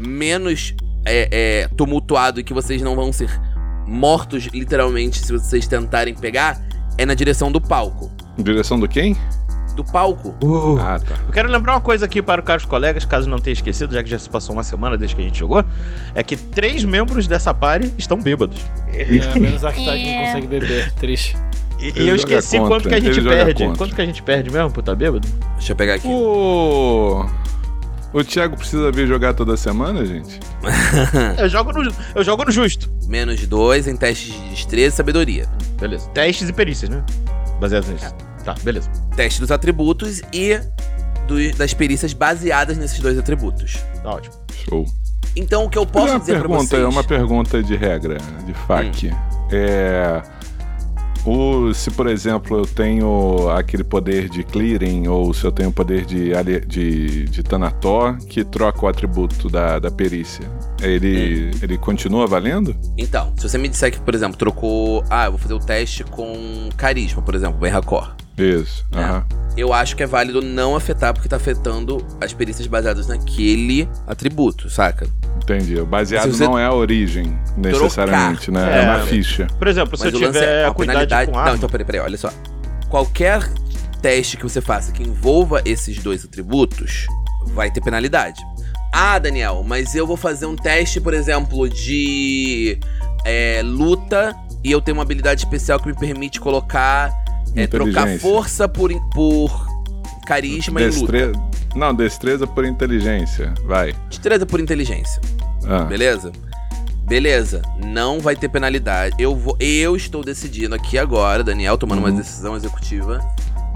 menos é, é, tumultuado e que vocês não vão ser mortos, literalmente, se vocês tentarem pegar, é na direção do palco. Direção do quem? Do palco. Ah, tá. Eu quero lembrar uma coisa aqui para os caros colegas, caso não tenha esquecido, já que já se passou uma semana desde que a gente jogou, é que três membros dessa party estão bêbados. É, menos a que não É. consegue beber. Triste. E, Ele e eu esqueci contra, quanto que a gente perde. Quanto que a gente perde mesmo por tá bêbado? Deixa eu pegar aqui. O... o Thiago precisa vir jogar toda semana, gente? *laughs* *laughs* Eu jogo no, eu jogo no justo. Menos dois em testes de destreza e sabedoria. Beleza. Testes e perícias, né? Baseados nisso. Tá, beleza. Teste dos atributos e do- das perícias baseadas nesses dois atributos. Tá ótimo. Show. Então o que eu é posso uma dizer pra pergunta, vocês... é uma pergunta de regra, de FAQ. É. O, se, por exemplo, eu tenho aquele poder de clearing, ou se eu tenho poder de, de, de Thanator, que troca o atributo da, da perícia, ele, ele continua valendo? Então, se você me disser que, por exemplo, trocou... Ah, eu vou fazer o teste com carisma, por exemplo, bem racor. Isso. É. Eu acho que é válido não afetar, porque tá afetando as perícias baseadas naquele atributo, saca? Entendi. O baseado não é a origem, necessariamente, né? É, É. na ficha. Por exemplo, se Mas eu tiver é a penalidade. com arma... Não, então peraí, peraí, olha só. Qualquer teste que você faça que envolva esses dois atributos vai ter penalidade. Ah, Daniel, mas eu vou fazer um teste, por exemplo, de é, luta e eu tenho uma habilidade especial que me permite colocar. É, trocar força por, por carisma e luta. Destre... Não, destreza por inteligência. Vai. Destreza por inteligência. Ah, Beleza? Beleza, não vai ter penalidade. Eu vou, eu estou decidindo aqui agora, Daniel, tomando uma Uhum. decisão executiva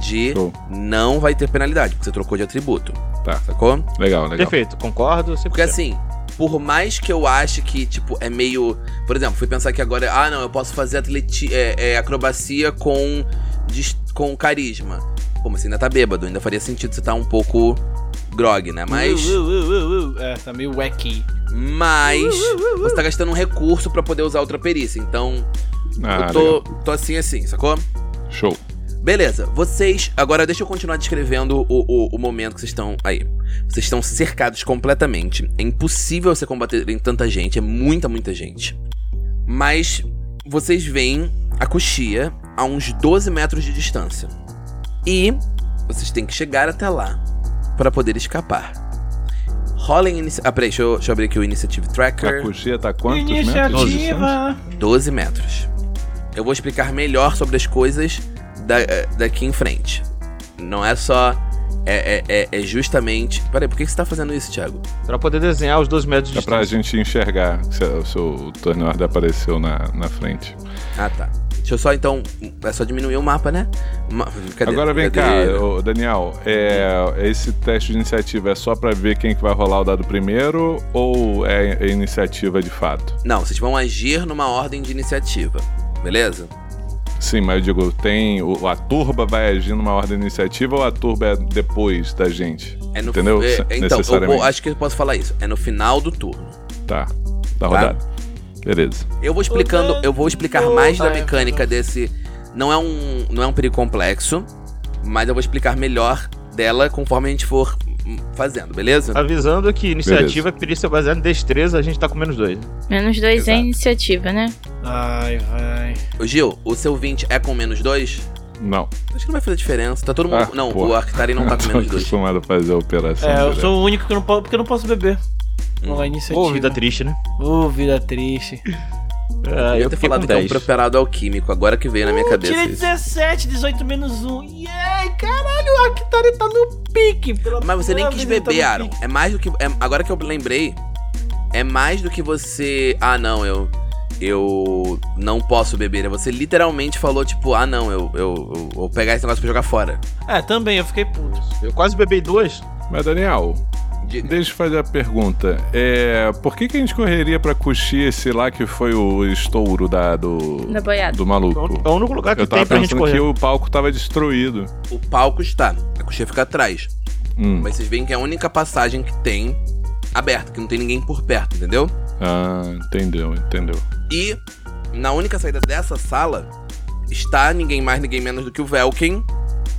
de Show. não vai ter penalidade, porque você trocou de atributo. Tá. Sacou? legal, legal. Perfeito, concordo. 100%. Porque assim, por mais que eu ache que, tipo, é meio. Por exemplo, fui pensar que agora. Ah, não, eu posso fazer atleti é, é, acrobacia com, dis- com carisma. Pô, mas você ainda tá bêbado, ainda faria sentido você tá um pouco grog, né? Mas. Uh, uh, uh, uh, uh. É, tá meio wacky. Mas. Você tá gastando um recurso pra poder usar outra perícia. Então. Ah, eu tô, legal. tô assim assim, sacou? Show. Beleza, vocês. Agora deixa eu continuar descrevendo o, o, o momento que vocês estão aí. Vocês estão cercados completamente. É impossível você combater em tanta gente, é muita, muita gente. Mas vocês veem a coxia a uns 12 metros de distância. E vocês têm que chegar até lá para poder escapar. Rolem inici... Ah, peraí, deixa eu, deixa eu abrir aqui o Initiative A Tracker. coxia tá quantos metros? Iniciativa. 12 metros. Eu vou explicar melhor sobre as coisas da- eh, daqui em frente. Não é só. É, é, é- é justamente. Peraí, por que você tá fazendo isso, Thiago? Pra poder desenhar os 12 metros de É pra gente enxergar se o seu turn order apareceu na, na frente. Ah, tá. Deixa eu só então. É só diminuir o mapa, né? Cadê? Agora vem cá, Cadê? ô, Daniel, é, esse teste de iniciativa é só pra ver quem que vai rolar o dado primeiro ou é, é iniciativa de fato? Não, vocês vão agir numa ordem de iniciativa. Beleza? Sim, mas eu digo, tem. o- a turba vai agir numa ordem de iniciativa ou a turba é depois da gente? É no Entendeu? é, então, eu acho que eu posso falar isso. É no final do turno. Tá, tá rodado. Beleza. Eu vou explicando, eu vou explicar mais da mecânica desse. Não é um, não é um perigo complexo, mas eu vou explicar melhor dela conforme a gente for fazendo, beleza? Avisando que iniciativa, perícia baseada em destreza, a gente tá com menos dois. Menos dois é Exato. iniciativa, né? Ai, vai. Ô, Gil, o seu 20 é com menos 2? Não. Acho que não vai fazer diferença. Tá todo mundo. Ah, não, porra. o Arctari não tá com *laughs* Tô menos 2. acostumado a fazer a operação. É, eu sou o único que não posso. Porque eu não posso beber. Não vai iniciativa. Ô, vida triste, né? Ô, vida triste. É, Eu ter falado com que é um 10. preparado alquímico, agora que veio na minha Uh, cabeça. Tirei isso. 17, 18 menos 1. Yay, caralho, o Arctari tá no pique. Mas você nem quis tá beber, no Aaron. É mais do que. é- agora que eu lembrei, é mais do que você. Ah, não, eu. Eu não posso beber. Você literalmente falou, tipo, ah, não, eu, eu, eu vou pegar esse negócio pra jogar fora. É, também, eu fiquei puto. Eu quase bebi duas. Mas, Daniel, Deixa eu fazer a pergunta. É, por que, que a gente correria pra coxir esse lá que foi o estouro da, do, Da boiada. do É maluco? o único lugar que Eu tava tem pra gente pensando correr. que o palco tava destruído. O palco está. A coxinha fica atrás. Hum. Mas vocês veem que é a única passagem que tem aberta, que não tem ninguém por perto, entendeu? Ah, entendeu, entendeu. E na única saída dessa sala está ninguém mais, ninguém menos do que o Velken.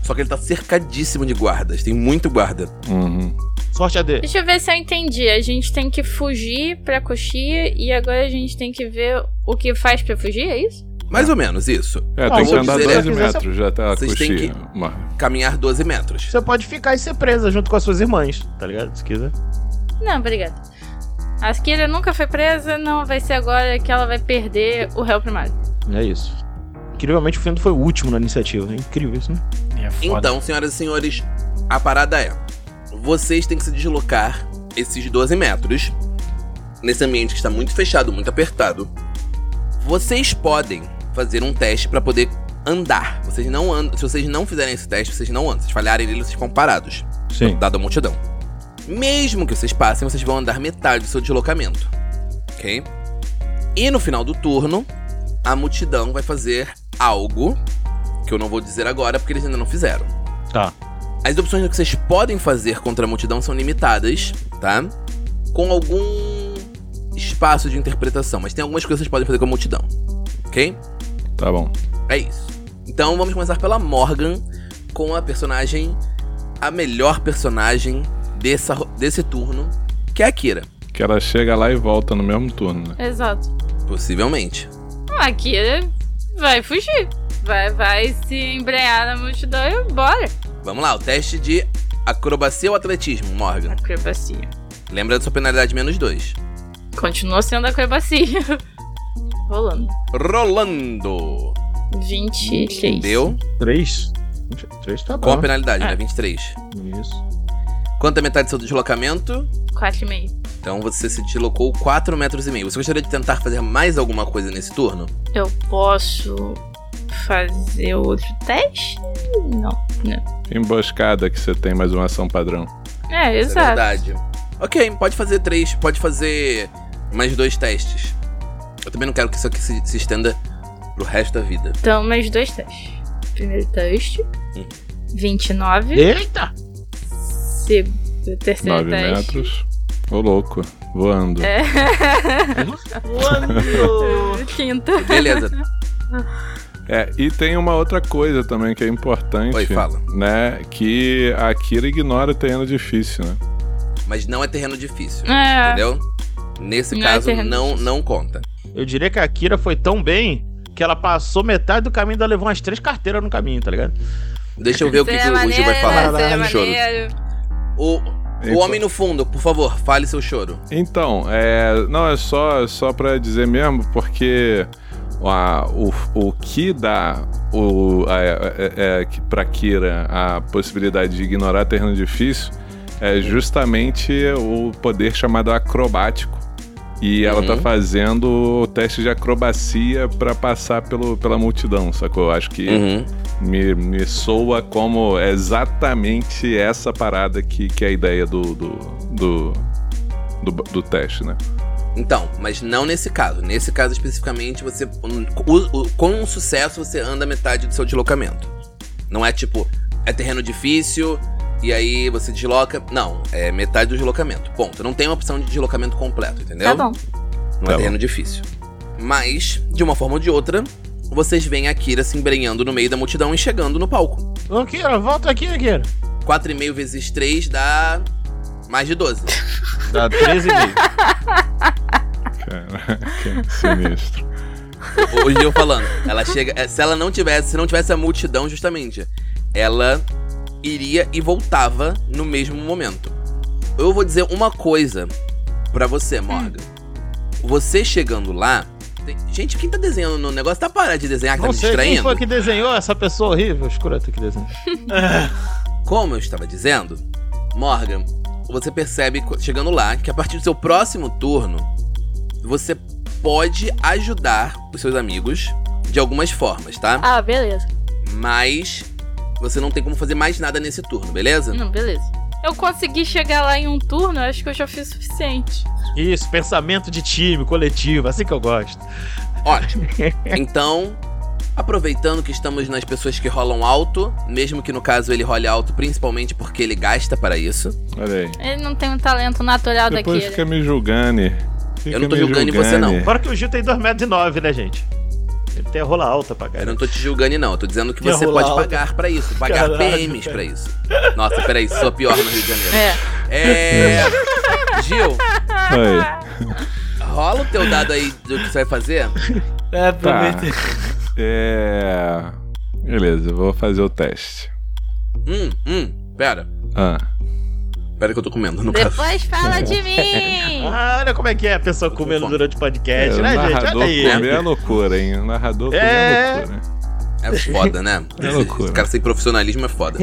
Só que ele tá cercadíssimo de guardas. Tem muito guarda. Uhum. Sorte AD. Deixa eu ver se eu entendi. A gente tem que fugir pra coxia e agora a gente tem que ver o que faz pra fugir, é isso? Mais ou menos isso. É, Ah, tem que andar dizer, 12 é, metros, já tá a vocês têm coxinha. Uma- Caminhar 12 metros. Você pode ficar e ser presa junto com as suas irmãs, tá ligado? Se quiser. Não, obrigada. A Kira nunca foi presa, não vai ser agora que ela vai perder o réu primário. É isso. Incrivelmente o Fendo foi o último na iniciativa. É incrível isso, né? É foda. Então, senhoras e senhores, a parada é: vocês têm que se deslocar esses 12 metros nesse ambiente que está muito fechado, muito apertado. Vocês podem fazer um teste para poder andar. Vocês não andam. Se vocês não fizerem esse teste, vocês não andam. Se falharem nele, vocês ficam parados. Sim. Dado a multidão. Mesmo que vocês passem, vocês vão andar metade do seu deslocamento. Ok? E no final do turno, a multidão vai fazer algo que eu não vou dizer agora porque eles ainda não fizeram. Tá. As opções que vocês podem fazer contra a multidão são limitadas, tá? Com algum espaço de interpretação, mas tem algumas coisas que vocês podem fazer com a multidão. Ok? Tá bom. É isso. Então vamos começar pela Morgan com a personagem, a melhor personagem dessa, desse turno, que é a Kira. Que ela chega lá e volta no mesmo turno, né? Exato. Possivelmente. Aqui vai fugir. Vai, vai se embrenhar na multidão e bora. Vamos lá, o teste de acrobacia ou atletismo, Morgan. Acrobacia. Lembra da sua penalidade menos dois. Continua sendo acrobacia. *laughs* Rolando. Rolando. 26. Deu. Três? Três tá Com a bom. penalidade, É. né? 23. Isso. Quanto é metade do seu deslocamento? 4,5. Então você se deslocou 4 metros e meio. Você gostaria de tentar fazer mais alguma coisa nesse turno? Eu posso fazer outro teste? Não. Emboscada que você tem mais uma ação padrão. É, Isso exato. É verdade. Ok, pode fazer três, pode fazer mais dois testes. Eu também não quero que isso aqui se, se estenda pro resto da vida. Então, mais dois testes. Primeiro teste. Hum. 29. Eita! Segundo, terceiro 9 teste. metros. Ô louco, voando. É. *laughs* Voando! *laughs* Quinta. Beleza. *laughs* É, e tem uma outra coisa também que é importante. Oi, fala. Né? Que a Kira ignora terreno difícil, né? Mas não é terreno difícil, É. entendeu? Nesse Não é caso, terreno não, não conta. Eu diria que a Kira foi tão bem que ela passou metade do caminho e levou umas três carteiras no caminho, tá ligado? Deixa eu ver o que, que Seria o Gil vai maneiro, falar. do choro. maneiro. O, o Então- homem no fundo, por favor, fale seu choro. Então, é, não, é só, só pra dizer mesmo, porque a, o, o que dá o, a, é, que pra Kira a possibilidade de ignorar terreno difícil é justamente o poder chamado acrobático. E ela tá Uhum. fazendo o teste de acrobacia pra passar pelo, pela multidão, sacou? Eu acho que Uhum. me, me soa como exatamente essa parada que, que é a ideia do, do, do, do, do teste, né? Então, mas não nesse caso. Nesse caso especificamente, você. o- o- com um sucesso, você anda metade do seu deslocamento. Não é tipo, é terreno difícil e aí você desloca. Não, é metade do deslocamento. Ponto. Não tem uma opção de deslocamento completo, entendeu? Tá bom. Não Tá é terreno difícil. Mas, de uma forma ou de outra, vocês veem a Kira se embrenhando no meio da multidão e chegando no palco. Ô, Kira, volta aqui, Kira. 4,5 vezes 3 dá mais de 12. Dá 13 e meio. Caraca, sinistro. O o Gil falando, ela chega. Se ela não tivesse, se não tivesse a multidão, justamente, ela iria e voltava no mesmo momento. Eu vou dizer uma coisa pra você, Morgan. Você chegando lá. tem- Gente, quem tá desenhando no negócio tá parando de desenhar, que tá Não me sei quem distraindo. foi que desenhou essa pessoa horrível, escrota que desenhou. Como eu estava dizendo, Morgan, você percebe chegando lá que a partir do seu próximo turno, você pode ajudar os seus amigos de algumas formas, tá? Ah, beleza. Mas você não tem como fazer mais nada nesse turno, beleza? Não, beleza. Eu consegui chegar lá em um turno, acho que eu já fiz o suficiente. Isso, pensamento de time, coletivo, assim que eu gosto. Ótimo. *laughs* Então, aproveitando que estamos nas pessoas que rolam alto, mesmo que no caso ele role alto principalmente porque ele gasta para isso. Olha aí. Ele não tem um talento natural Depois daquele. fica me julgando. Fica Eu não tô julgando em você, não. Fora que o Gil tem 2,9 metros, e nove, né, gente? Ele tem a rola alta pra Eu caramba. não tô te julgando, não. Eu tô dizendo que Que você pode alta. pagar pra isso. Pagar Caralho, PMs cara. pra isso. Nossa, peraí, sou pior no Rio de Janeiro. É. É. *laughs* Gil, Aí. rola o teu dado aí do que você vai fazer. É, Tá. É. Beleza, eu vou fazer o teste. Hum, hum, pera. Ah. Pera que eu tô comendo, no caso. Depois fala de *laughs* mim! Ah, olha como é que é a pessoa comendo durante o É, podcast, o né, gente? narrador Olha aí. comer é loucura, hein? O narrador comer É. é loucura. É foda, né? É loucura. Esse cara sem profissionalismo é foda.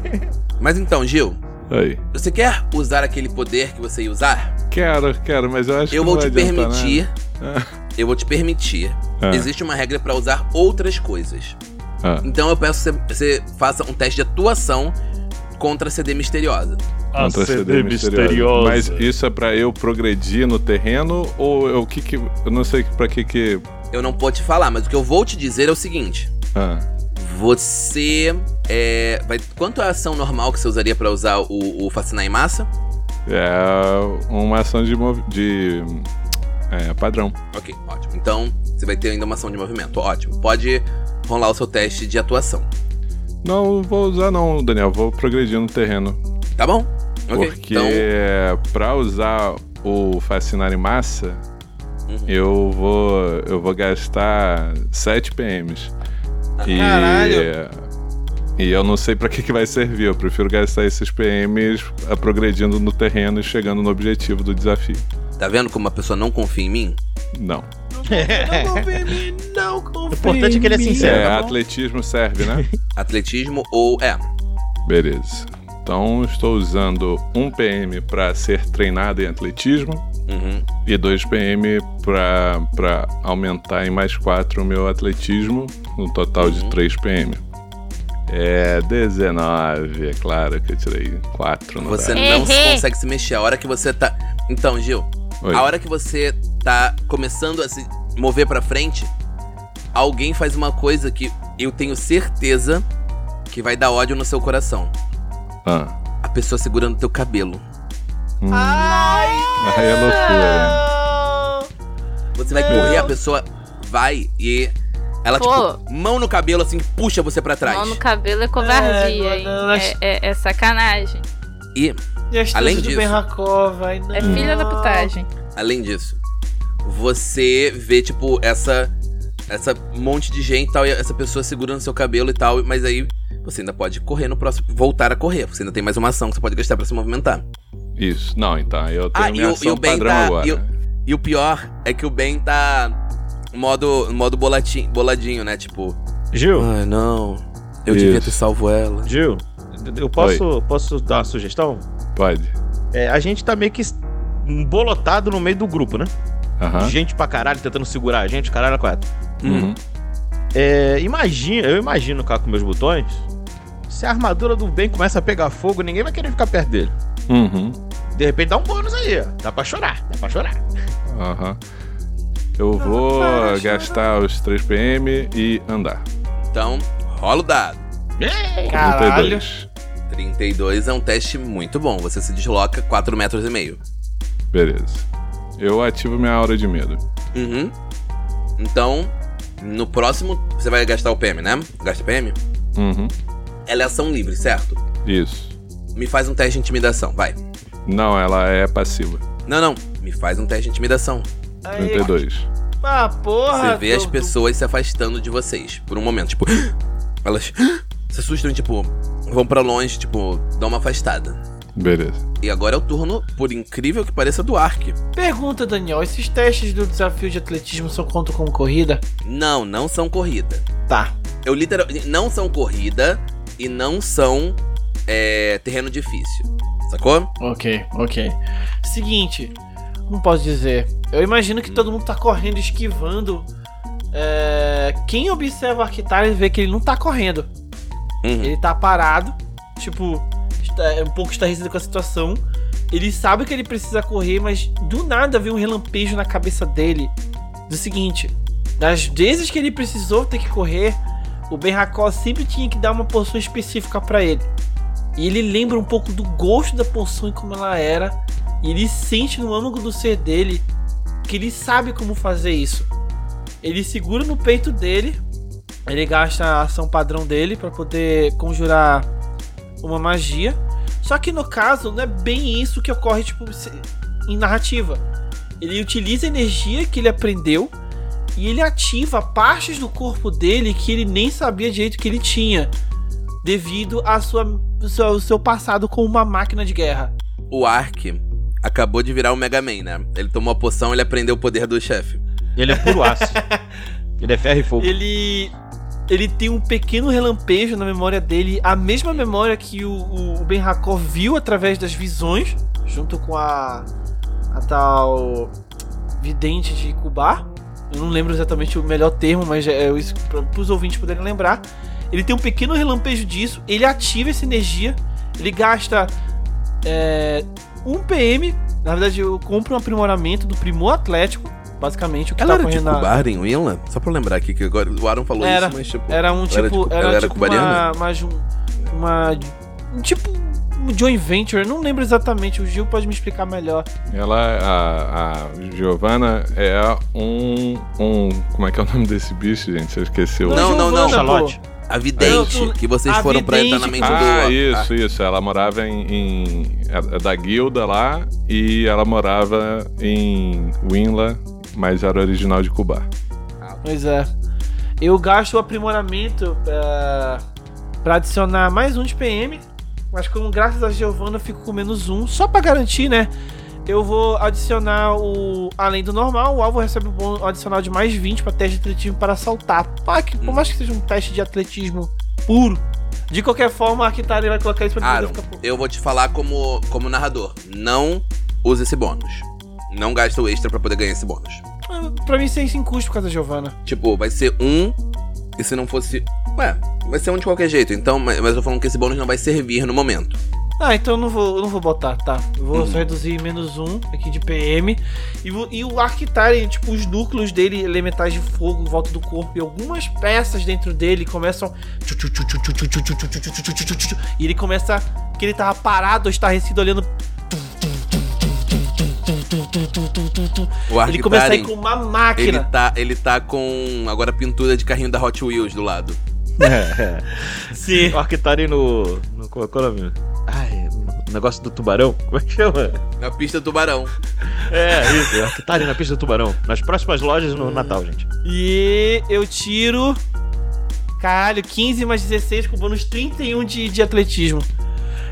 *laughs* Mas então, Gil, Aí. você quer usar aquele poder que você ia usar? Quero, quero, mas eu acho Eu que vou não te adiantar permitir. nada. Eu vou te permitir. Ah, Existe uma regra pra usar outras coisas. ah, Então eu peço que você, faça um teste de atuação contra a CD misteriosa. Contra CD CD misteriosa. misteriosa. Mas isso é pra eu progredir no terreno ou eu, o que que. Eu não sei pra que que. Eu não vou te falar, mas o que eu vou te dizer é o seguinte. Ah, Você. É, vai, quanto é a ação normal que você usaria pra usar o, o Fascinar em Massa? é uma ação de. mov- de é, padrão. Ok, ótimo. Então, você vai ter ainda uma ação de movimento. Ótimo. Pode rolar o seu teste de atuação. Não vou usar, não, Daniel. Vou progredir no terreno. Tá bom? Ok. Porque Então. pra usar o Fascinar em Massa, Uhum. eu vou. Eu vou gastar 7 PMs. E. Caralho. E eu não sei pra que, que vai servir. Eu prefiro gastar esses PMs a- progredindo no terreno e chegando no objetivo do desafio. Tá vendo como a pessoa não confia em mim? Não. Não confia em mim, não confia O importante é que ele é sincero. É, tá atletismo serve, né? *laughs* Atletismo ou. É. Beleza. Então estou usando um PM pra ser treinado em atletismo Uhum. e 2 PM pra, pra aumentar em mais 4 o meu atletismo, no total de Uhum. 3 PM. É 19, é claro que eu tirei 4 no Você dado. não consegue se mexer. A hora que você tá. Então, Gil, Oi. a hora que você tá começando a se mover pra frente, alguém faz uma coisa que eu tenho certeza que vai dar ódio no seu coração. Ah. A pessoa segurando teu cabelo. Hum. Ai, Aí é loucura. não. Você vai Meu correr, a pessoa vai e ela, Pô. tipo, mão no cabelo, assim, puxa você pra trás. Mão no cabelo é covardia, É, hein? não, não, É, é- é sacanagem. E, E Além do disso- Ben Hakor, vai, não. É filha da putagem. além disso, você vê, tipo, essa. Essa monte de gente e tal, e essa pessoa segurando seu cabelo e tal, mas aí você ainda pode correr no próximo. voltar a correr. Você ainda tem mais uma ação que você pode gastar pra se movimentar. Isso. Não, então eu tenho Ah, minha e o- ação e o padrão tá- agora. e o- E o pior é que o Ben tá. modo, modo bolatinho, boladinho, né? Tipo. Gil, Ai, não. Eu Isso. devia ter salvo ela. Gil, eu posso, posso dar uma sugestão? Pode. É, a gente tá meio que bolotado no meio do grupo, né? Aham. Gente pra caralho tentando segurar a gente, caralho, a quatro. Uhum. É, imagina, eu imagino cá com meus botões. Se a armadura do bem começa a pegar fogo, ninguém vai querer ficar perto dele. Uhum. De repente dá um bônus aí, ó. Dá pra chorar, dá pra chorar. Aham. Eu vou gastar os 3 PM e andar. Então, rola o dado. Caralho. 32. 32 é um teste muito bom. Você se desloca 4 metros e meio. Beleza. Eu ativo minha aura de medo. Uhum. Então, no próximo, você vai gastar o PM, né? Gasta PM? Uhum. Ela é ação livre, certo? Isso. Me faz um teste de intimidação, vai. Não, ela é passiva. Não, não. Me faz um teste de intimidação. Aí, 32. ah, porra. Você vê as tô- pessoas se afastando de vocês por um momento, tipo, *gasps* elas *gasps* se assustam tipo, vão pra longe, tipo, dão uma afastada. Beleza. E agora é o turno, por incrível que pareça, do Ark. Pergunta, Daniel, esses testes do desafio de atletismo são contam como corrida? Não, não são corrida. Tá. Eu literalmente. Não são corrida e não são é, terreno difícil. Sacou? Ok, ok. Seguinte, como posso dizer? Eu imagino que todo mundo tá correndo, esquivando. É, Quem observa o Arctarius vê que ele não tá correndo. Uhum. Ele tá parado, tipo, está, um pouco estarrecido com a situação. Ele sabe que ele precisa correr, mas do nada vem um relampejo na cabeça dele. Do seguinte: das vezes que ele precisou ter que correr, o Ben Hakor sempre tinha que dar uma poção específica pra ele. E ele lembra um pouco do gosto da poção e como ela era. E ele sente no âmago do ser dele que ele sabe como fazer isso. Ele segura no peito dele ele gasta a ação padrão dele pra poder conjurar uma magia. Só que no caso, não é bem isso que ocorre tipo, em narrativa. Ele utiliza a energia que ele aprendeu e ele ativa partes do corpo dele que ele nem sabia direito que ele tinha, devido a sua, o seu, seu passado com uma máquina de guerra. O Ark acabou de virar o Mega Man, né? Ele tomou a poção ele aprendeu o poder do chefe. Ele é puro aço. *laughs* Ele é ferro e fogo. Ele. Ele tem um pequeno relampejo na memória dele, a mesma memória que o, o, Ben Hakor viu através das visões, junto com a. a tal. vidente de Kubar. Eu não lembro exatamente o melhor termo, mas é isso para os ouvintes poderem lembrar. Ele tem um pequeno relampejo disso, ele ativa essa energia, ele gasta é, 1 PM. Na verdade, eu compro um aprimoramento do Primor Atlético. Basicamente, o que Ela tá era de correndo na- Cubar em Winla? Só pra eu lembrar aqui, que agora o Aaron falou Era. isso, mas tipo... Era um ela era tipo. Era, ela era tipo cubariana? uma, uma, uma. Um tipo. Um joint venture. Não lembro exatamente. O Gil pode me explicar melhor. Ela, a, a Giovanna é um, um. Como é que é o nome desse bicho, gente? Você esqueceu. Não, não, não. Pô. Charlotte. A vidente, Eu tô- que vocês foram pra vidente- treinamento Ah, do... isso, isso. Ela morava em. em é da guilda lá e ela morava em Winla, mas era original de Cuba. Pois é. Eu gasto o aprimoramento pra, pra adicionar mais um de PM. Mas como graças a Giovanna eu fico com menos um. Só pra garantir, né? Eu vou adicionar o. Além do normal, o alvo recebe um bônus adicional de mais 20 pra teste de atletismo para saltar. Ah, que, por mais que seja um teste de atletismo puro. De qualquer forma, a Kitari vai colocar isso pra Aaron, ficar. eu vou te falar como, como narrador. Não use esse bônus. Não gasta o extra para poder ganhar esse bônus. Pra mim, sem custo por causa da Giovanna. Tipo, vai ser um. E se não fosse. Ué, vai ser um de qualquer jeito. Então, mas, mas eu falo falando que esse bônus não vai servir no momento. Ah, então eu não vou, eu não vou botar, tá? Eu vou uhum. só reduzir menos um aqui de PM. E, e o Arctare, tipo, os núcleos dele, elementais de fogo em volta do corpo e algumas peças dentro dele começam. E ele começa. Que ele tava parado, estarrecido, olhando o Ele começa a ir com uma ele máquina. tá, ele tá com agora pintura de carrinho da Hot Wheels do lado. *laughs* Sim. O Arctari no. no qual é o nome? Ai, o negócio do tubarão? Como é que chama? Na pista do tubarão. É, isso. O Arctari na pista do tubarão. Nas próximas lojas no Natal, gente. E eu tiro. Caralho, 15 mais 16 com bônus 31 de, de atletismo.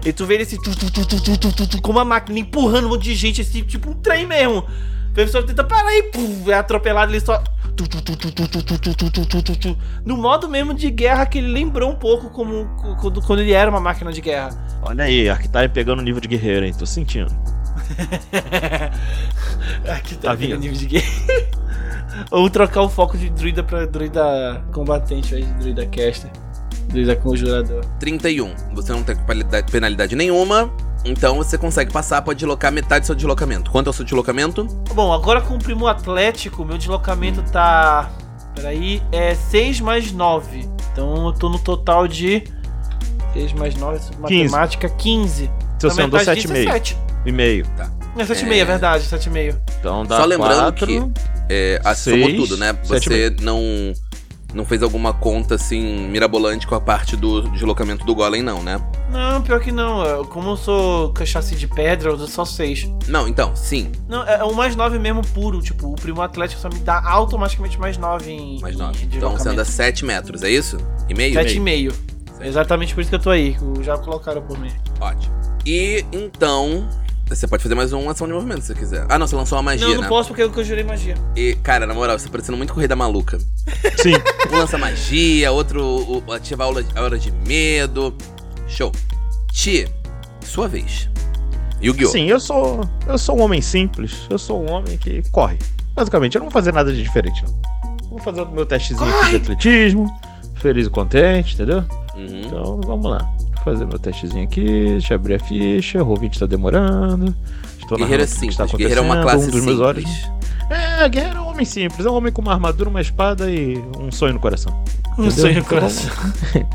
E tu vê ele assim, tu, tu, tu, com uma máquina empurrando um monte de gente, assim, tipo um trem mesmo. O professor tenta parar aí, é atropelado, ele só. No modo mesmo de guerra que ele lembrou um pouco como quando ele era uma máquina de guerra. Olha aí, Arctari pegando o nível de guerreiro, hein? Tô sentindo. Aqui tá, pegando vindo nível de guerreiro. Ou trocar o foco de druida pra druida combatente ao druida caster. Druida conjurador. 31. Você não tem penalidade, penalidade nenhuma. Então você consegue passar, pode deslocar metade do seu deslocamento. Quanto é o seu deslocamento? Bom, agora com o primo atlético, meu deslocamento tá. Peraí, é 6 mais 9. Então eu tô no total de. 6 mais 9, matemática, 15. Seu Então, andou metade disso é 7,5. 7. E meio. É 7,5, é verdade, 7,5. Então dá Só lembrando quatro. que é, a somou tudo, né? Você não não fez alguma conta assim mirabolante com a parte do deslocamento do golem não, né? Não, pior que não. Como eu sou cachaça de pedra, eu dou só 6. Não, então, sim, Não, é o mais 9 mesmo puro. Tipo, o primo atlético só me dá automaticamente mais 9 em. mais em 9. Então você anda 7 metros, é isso? E meio? 7,5. Exatamente por isso que eu tô aí. que Já colocaram por mim. Ótimo. E então, você pode fazer mais uma ação de movimento se você quiser. Ah, não, você lançou uma magia, não, não né? posso porque eu conjurei magia. E, cara, na moral, você tá parecendo muito corrida maluca. Sim. Um lança magia, outro o- ativa a aula, a hora de medo. Show. Ti, sua vez. Yu-Gi-Oh! Sim, eu sou. Eu sou um homem simples. Eu sou um homem que corre. Basicamente, eu não vou fazer nada de diferente, não. Vou fazer o meu testezinho aqui de atletismo. Feliz e contente, entendeu? Uhum. Então, vamos lá. Vou fazer meu testezinho aqui. Deixa eu abrir a ficha. O ouvinte tá demorando. Estou Guerreiro é simples. está Guerreiro é uma classe um dos meus olhos. É, guerreiro é um homem simples. É um homem com uma armadura, uma espada e um sonho no coração. Um Entendeu? sonho no Então, coração.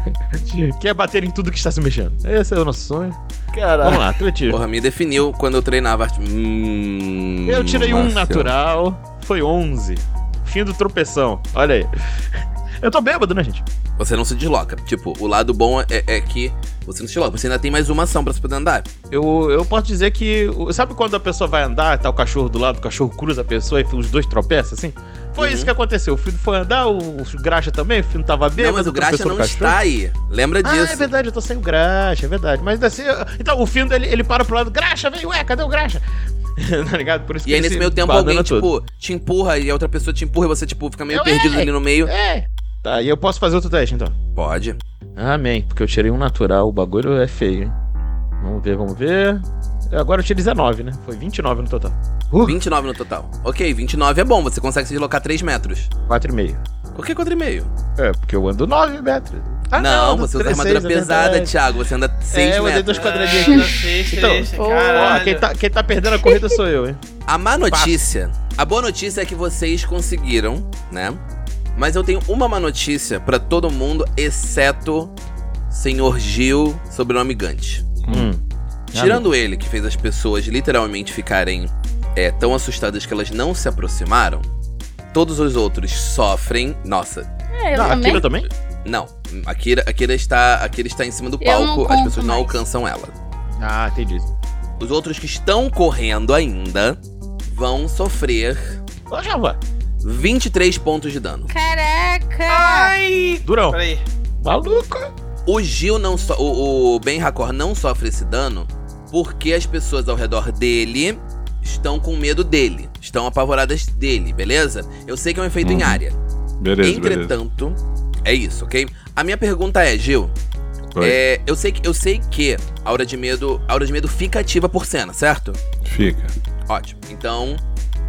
*laughs* Quer bater em tudo que está se mexendo. Esse é o nosso sonho. Vamos Caralho. lá, atletismo. Porra, me definiu quando eu treinava arte. Hum, Eu tirei um Marcelo. natural, foi 11. Fim do tropeção, olha aí. Eu tô bêbado, né, gente? Você não se desloca. Tipo, o lado bom é, é que você não se desloca. Você ainda tem mais uma ação pra você poder andar. Eu, eu posso dizer que. Sabe quando a pessoa vai andar, tá o cachorro do lado, o cachorro cruza a pessoa e os dois tropeçam assim? Foi Uhum. isso que aconteceu. O filho foi andar, o, o graxa também, o filho tava bêbado. não, mas o Graxa não está aí. Lembra Ah, disso. é verdade, eu tô sem o graxa, é verdade. Mas assim, eu- então o filho ele, ele para pro lado, graxa, vem, ué, cadê o graxa? *laughs* tá ligado? Por isso E aí, nesse se meio tempo, alguém, todo. tipo, te empurra e a outra pessoa te empurra e você, tipo, fica meio Eu, perdido é. ali no meio. É. Tá, e eu posso fazer outro teste então. Pode. Amém, porque eu tirei um natural, o bagulho é feio, hein? Vamos ver, vamos ver. Agora eu tirei 19, né? Foi 29 no total. Uh, 29 no total. Ok, 29 é bom, você consegue se deslocar 3 metros. 4,5. Por que 4,5? É, porque eu ando 9 metros. Ah, não, do você usa 36, armadura é pesada, verdade. Thiago. Você anda 6 É, eu andei metros. dois quadradinhos aqui. Seis, Então, três, Pô, Ó, quem tá, quem tá perdendo a corrida sou eu, hein? A má notícia. A boa notícia é que vocês conseguiram, né? Mas eu tenho uma má notícia pra todo mundo, exceto Senhor Gil, sobrenome Gant. Hum. Tirando ele, que fez as pessoas literalmente ficarem é, tão assustadas que elas não se aproximaram, todos os outros sofrem. Nossa, É, eu Não, a também. Kira também? não. A Kira, a Kira está, a Kira está em cima do não palco, as pessoas não mais. alcançam ela. Ah, entendi. Os outros que estão correndo ainda vão sofrer Ó, já vai. 23 pontos de dano. Caraca! Ai! Durão. Peraí. Maluco. O Gil não so o, o Ben Hakor não sofre esse dano porque as pessoas ao redor dele estão com medo dele, estão apavoradas dele, beleza? Eu sei que é um efeito em Uhum. área. Beleza, beleza. Entretanto, é isso, ok? A minha pergunta é, Gil, é, eu sei que eu sei que a aura de medo, a aura de medo fica ativa por cena, certo? Fica. Ótimo. Então,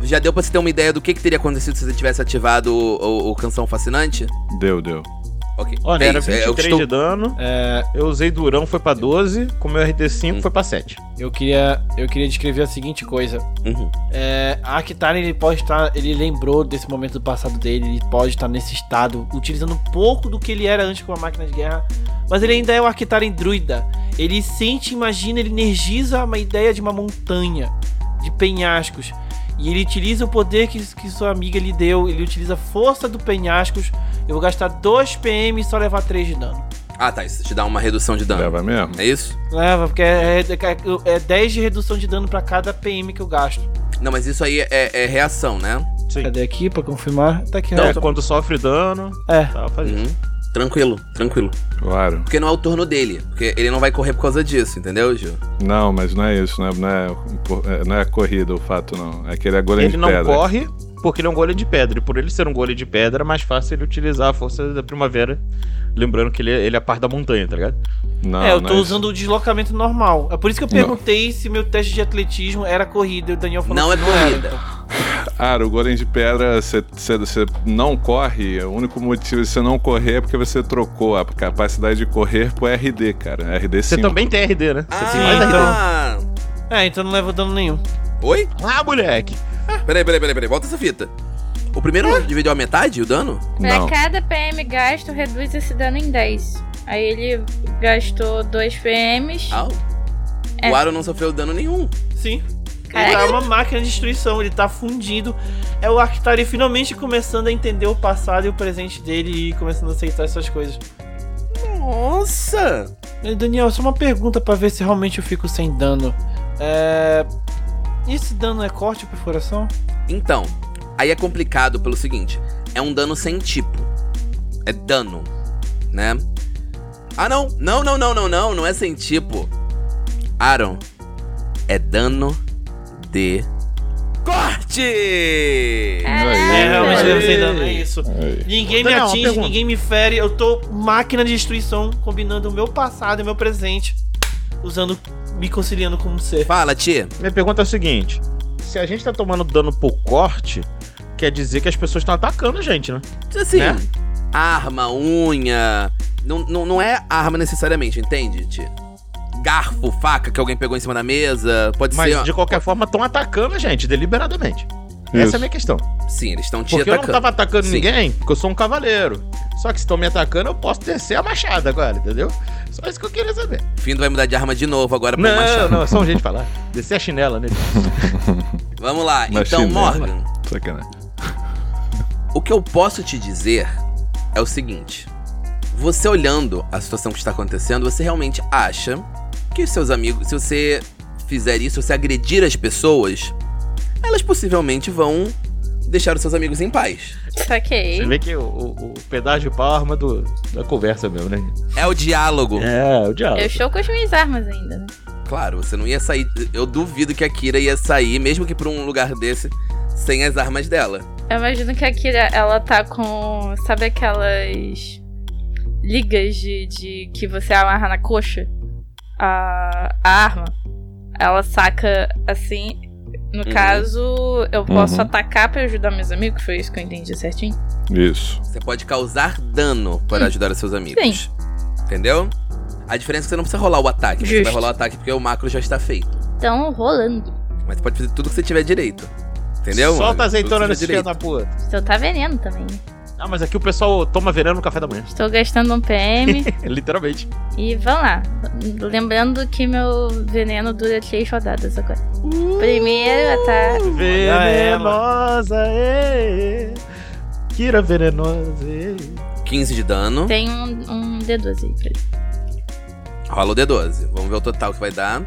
já deu pra você ter uma ideia do que, que teria acontecido se você tivesse ativado o, o, o canção fascinante? Deu, deu. Ok. Olha, é era isso, é, eu 23 estou- de dano. É, Eu usei Durão, foi pra 12. Com meu RD5 Hum. foi pra 7. eu queria, eu queria descrever a seguinte coisa. Uhum. É, a Akitara, ele pode estar. Ele lembrou desse momento do passado dele, ele pode estar nesse estado, utilizando um pouco do que ele era antes com a máquina de guerra. Mas ele ainda é o Akitara em druida. Ele sente, imagina, ele energiza uma ideia de uma montanha, de penhascos. E ele utiliza o poder que, que sua amiga lhe deu. Ele utiliza a força do penhascos. Eu vou gastar 2 PM e só levar 3 de dano. Ah, tá. Isso te dá uma redução de dano. Leva mesmo? É isso? Leva, porque é, é, é 10 de redução de dano pra cada PM que eu gasto. Não, mas isso aí é, é reação, né? Sim. Cadê aqui pra confirmar? Tá aqui, É, ó. quando sofre dano, É. tá fazendo. Uhum. Tranquilo, tranquilo. Claro. Porque não é o turno dele. Porque ele não vai correr por causa disso, entendeu, Gil? Não, mas não é isso, não é, não é, é- não é corrida o fato, não. É que ele é golem Ele de não pedra. corre porque ele é um golem de pedra. E por ele ser um golem de pedra, é mais fácil ele utilizar a força da primavera. Lembrando que ele, é- ele é a parte da montanha, tá ligado? Não, é, eu não tô isso. usando o deslocamento normal. É por isso que eu Não. perguntei se meu teste de atletismo era corrida. E o Daniel falou Não que é não era, corrida. então. *laughs* Cara, o golem de pedra, você não corre, o único motivo de você não correr é porque você trocou a capacidade de correr pro RD, cara. RD Você 5. também tem RD, né? Você tem sim, mais RD. Ah! É, então não leva dano nenhum. Oi? Ah, moleque! Peraí, peraí, peraí, peraí. Volta essa fita. O primeiro dividiu a metade, o dano? Pra Não. cada PM gasto, reduz esse dano em 10. Aí ele gastou 2 PMs. Ah. É. O Aro não sofreu dano nenhum. Sim. Ele tá uma máquina de destruição, ele tá fundido. É o Arctari finalmente começando a entender o passado e o presente dele e começando a aceitar essas coisas. Nossa! E, Daniel, só uma pergunta pra ver se realmente eu fico sem dano. É. Esse dano é corte ou perfuração? Então, aí é complicado pelo seguinte: é um dano sem tipo. É dano, né? Ah, não! Não, não, não, não, não, não é sem tipo. Aaron, é dano de corte! Aí, É, realmente aí. deve ser dano, é isso. Aí. Ninguém me atinge, ninguém me fere. Eu tô máquina de destruição, combinando o meu passado e o meu presente. Usando. me conciliando como um ser. Fala, tia. Minha pergunta é a seguinte: se a gente tá tomando dano por corte, quer dizer que as pessoas estão atacando a gente, né? Assim, Né? arma, unha. Não, não, não é arma necessariamente, entende, tia? Garfo, faca que alguém pegou em cima da mesa. Pode Mas ser. de qualquer forma estão atacando a gente, deliberadamente. Isso. Essa é a minha questão. Sim, eles estão te Porque eu não atacando. tava atacando Sim. ninguém, porque eu sou um cavaleiro. Só que se estão me atacando, eu posso descer a machada agora, entendeu? Só isso que eu queria saber. Findo vai mudar de arma de novo agora pra Não, machado. não, é só um jeito de falar. Descer a chinela nele. *laughs* Vamos lá. Na então, chinela. Morgan, Sacanagem. o que eu posso te dizer é o seguinte. Você olhando a situação que está acontecendo, você realmente acha que os seus amigos, se você fizer isso, se você agredir as pessoas, elas possivelmente vão deixar os seus amigos em paz. Saquei. Você vê que o, o, o pedágio de pau é a arma do, da conversa mesmo, né? É o diálogo. É, o diabo. Eu estou com as minhas armas ainda, né? Claro, você não ia sair. Eu duvido que a Kira ia sair, mesmo que pra um lugar desse, sem as armas dela. Eu imagino que a Kira, ela tá com. Sabe aquelas ligas de, de que você amarra na coxa? A, a arma. Ela saca assim. No Uhum. caso, eu posso Uhum. atacar pra ajudar meus amigos? Foi isso que eu entendi certinho? Isso. Você pode causar dano para ajudar os seus amigos. Entendeu? A diferença é que você não precisa rolar o ataque. Você vai rolar o ataque porque o macro já está feito. Estão rolando. Mas você pode fazer tudo que você tiver direito. Entendeu? Solta mano? azeitona nesse você filho da puta. Então tá veneno também. Ah, mas aqui o pessoal toma veneno no café da manhã. Estou gastando um PM. *laughs* Literalmente. e vamos lá. Lembrando que meu veneno dura três rodadas agora. Primeiro tá. Venenosa, ê. Kira venenosa, ê. 15 de dano. Tem um, um D12 aí pra ele. Rola o D12. Vamos ver o total que vai dar.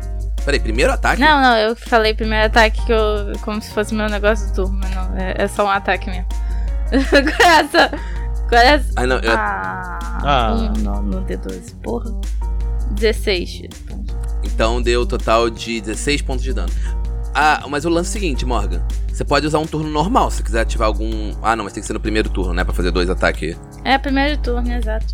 Peraí, primeiro ataque? Não, não, eu falei primeiro ataque que eu. como se fosse meu negócio do turno, mas não. É, é só um ataque mesmo. *laughs* coração. Coração. Ah, não. Eu... Ah, Ah. um no, no D12, porra. 16. Então deu o total de 16 pontos de dano. Ah, mas o lance é o seguinte, Morgan. Você pode usar um turno normal se quiser ativar algum. Ah, não, mas tem que ser no primeiro turno, né? Pra fazer dois ataques. É, primeiro turno, exato.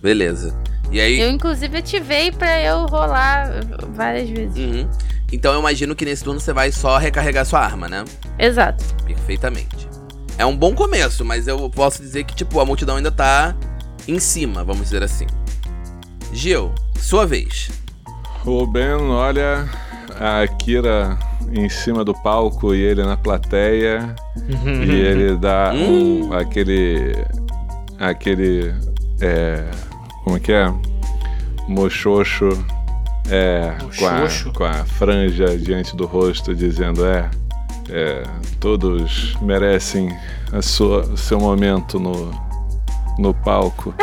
Beleza. E aí. Eu, inclusive, ativei pra eu rolar várias vezes. Uhum. Então eu imagino que nesse turno você vai só recarregar sua arma, né? Exato. Perfeitamente. É um bom começo, mas eu posso dizer que, tipo, a multidão ainda tá em cima, vamos dizer assim. Gil, sua vez. O Ben olha a Kira em cima do palco e ele na plateia. e *laughs* ele dá um, aquele. aquele. É, como é que é? Mochocho. É, com a, com a franja diante do rosto, dizendo: É, é todos merecem a sua, o seu momento no, no palco.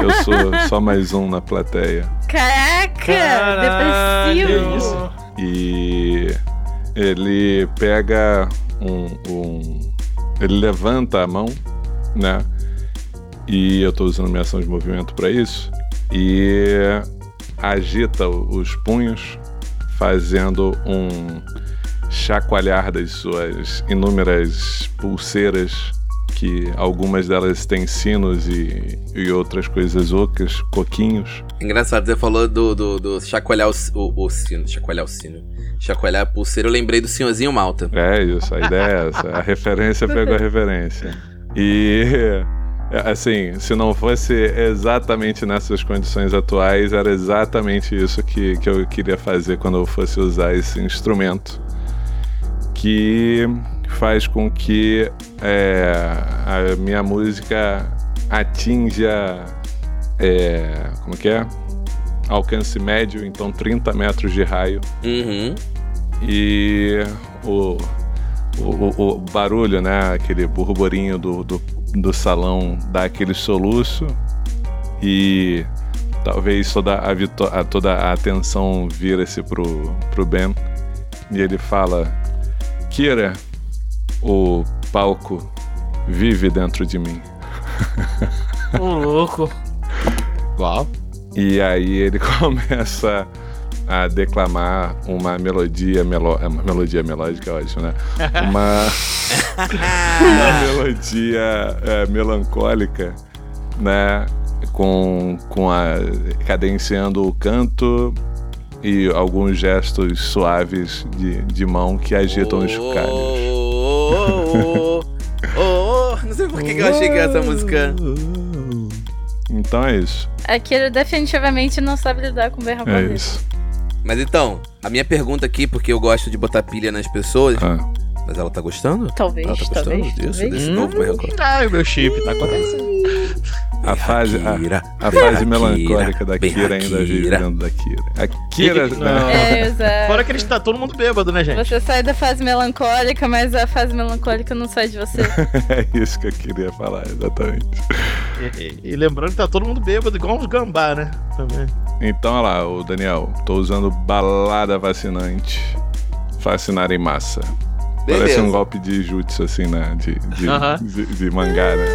Eu sou *laughs* só mais um na plateia. Caraca! Caralho. depressivo! isso? E ele pega um, um- Ele levanta a mão, né? E eu tô usando minha ação de movimento para isso. E agita os punhos, fazendo um chacoalhar das suas inúmeras pulseiras, que algumas delas têm sinos e, e outras coisas ocas, coquinhos. Engraçado, você falou do, do, do chacoalhar o, o, o sino. Chacoalhar o sino. Chacoalhar a pulseira, eu lembrei do senhorzinho Malta. É isso, a ideia é essa. A *laughs* referência pegou a referência. E, assim, se não fosse exatamente nessas condições atuais, era exatamente isso que, que eu queria fazer quando eu fosse usar esse instrumento. Que faz com que é, a minha música atinja. é, como que é? Alcance médio, então 30 metros de raio Uhum. e o, o, o- barulho, né? Aquele burburinho do, do, do salão dá aquele soluço e talvez toda a- toda a atenção vira-se pro, pro Ben e ele fala: Kira, o palco vive dentro de mim. Ô, louco. Uau. E aí ele *laughs* começa a declamar uma melodia, melo... é uma melodia melódica, é ótimo, né? Uma, *laughs* uma melodia é, melancólica, né? Com, com a cadenciando o canto e alguns gestos suaves de, de mão que agitam os chocalhos. Oh, oh, oh, oh. Não sei por que que eu achei que essa música. Então é isso. Aquilo definitivamente não sabe lidar com berra É isso. Mas então, a minha pergunta aqui, porque eu gosto de botar pilha nas pessoas. Ah, Mas ela tá gostando? Talvez, Ela tá gostando talvez, disso, talvez. desse novo Mercor? Ai, meu chip tá acontecendo. a fase, a, a fase melancólica da Kira ainda vive Kira. dentro da Kira. A Kira. Né? não. É, exato. Fora que eles tá todo mundo bêbado, né, gente? Você sai da fase melancólica, mas a fase melancólica não sai de você. *laughs* É isso que eu queria falar, exatamente. E, e- e lembrando que tá todo mundo bêbado, igual uns gambá, né? Também. Então, olha lá, o Daniel, tô usando balada vacinante. Fascinar em massa. Parece Beleza. um golpe de jutsu, assim, né? De, de, Aham. de, de mangá, né?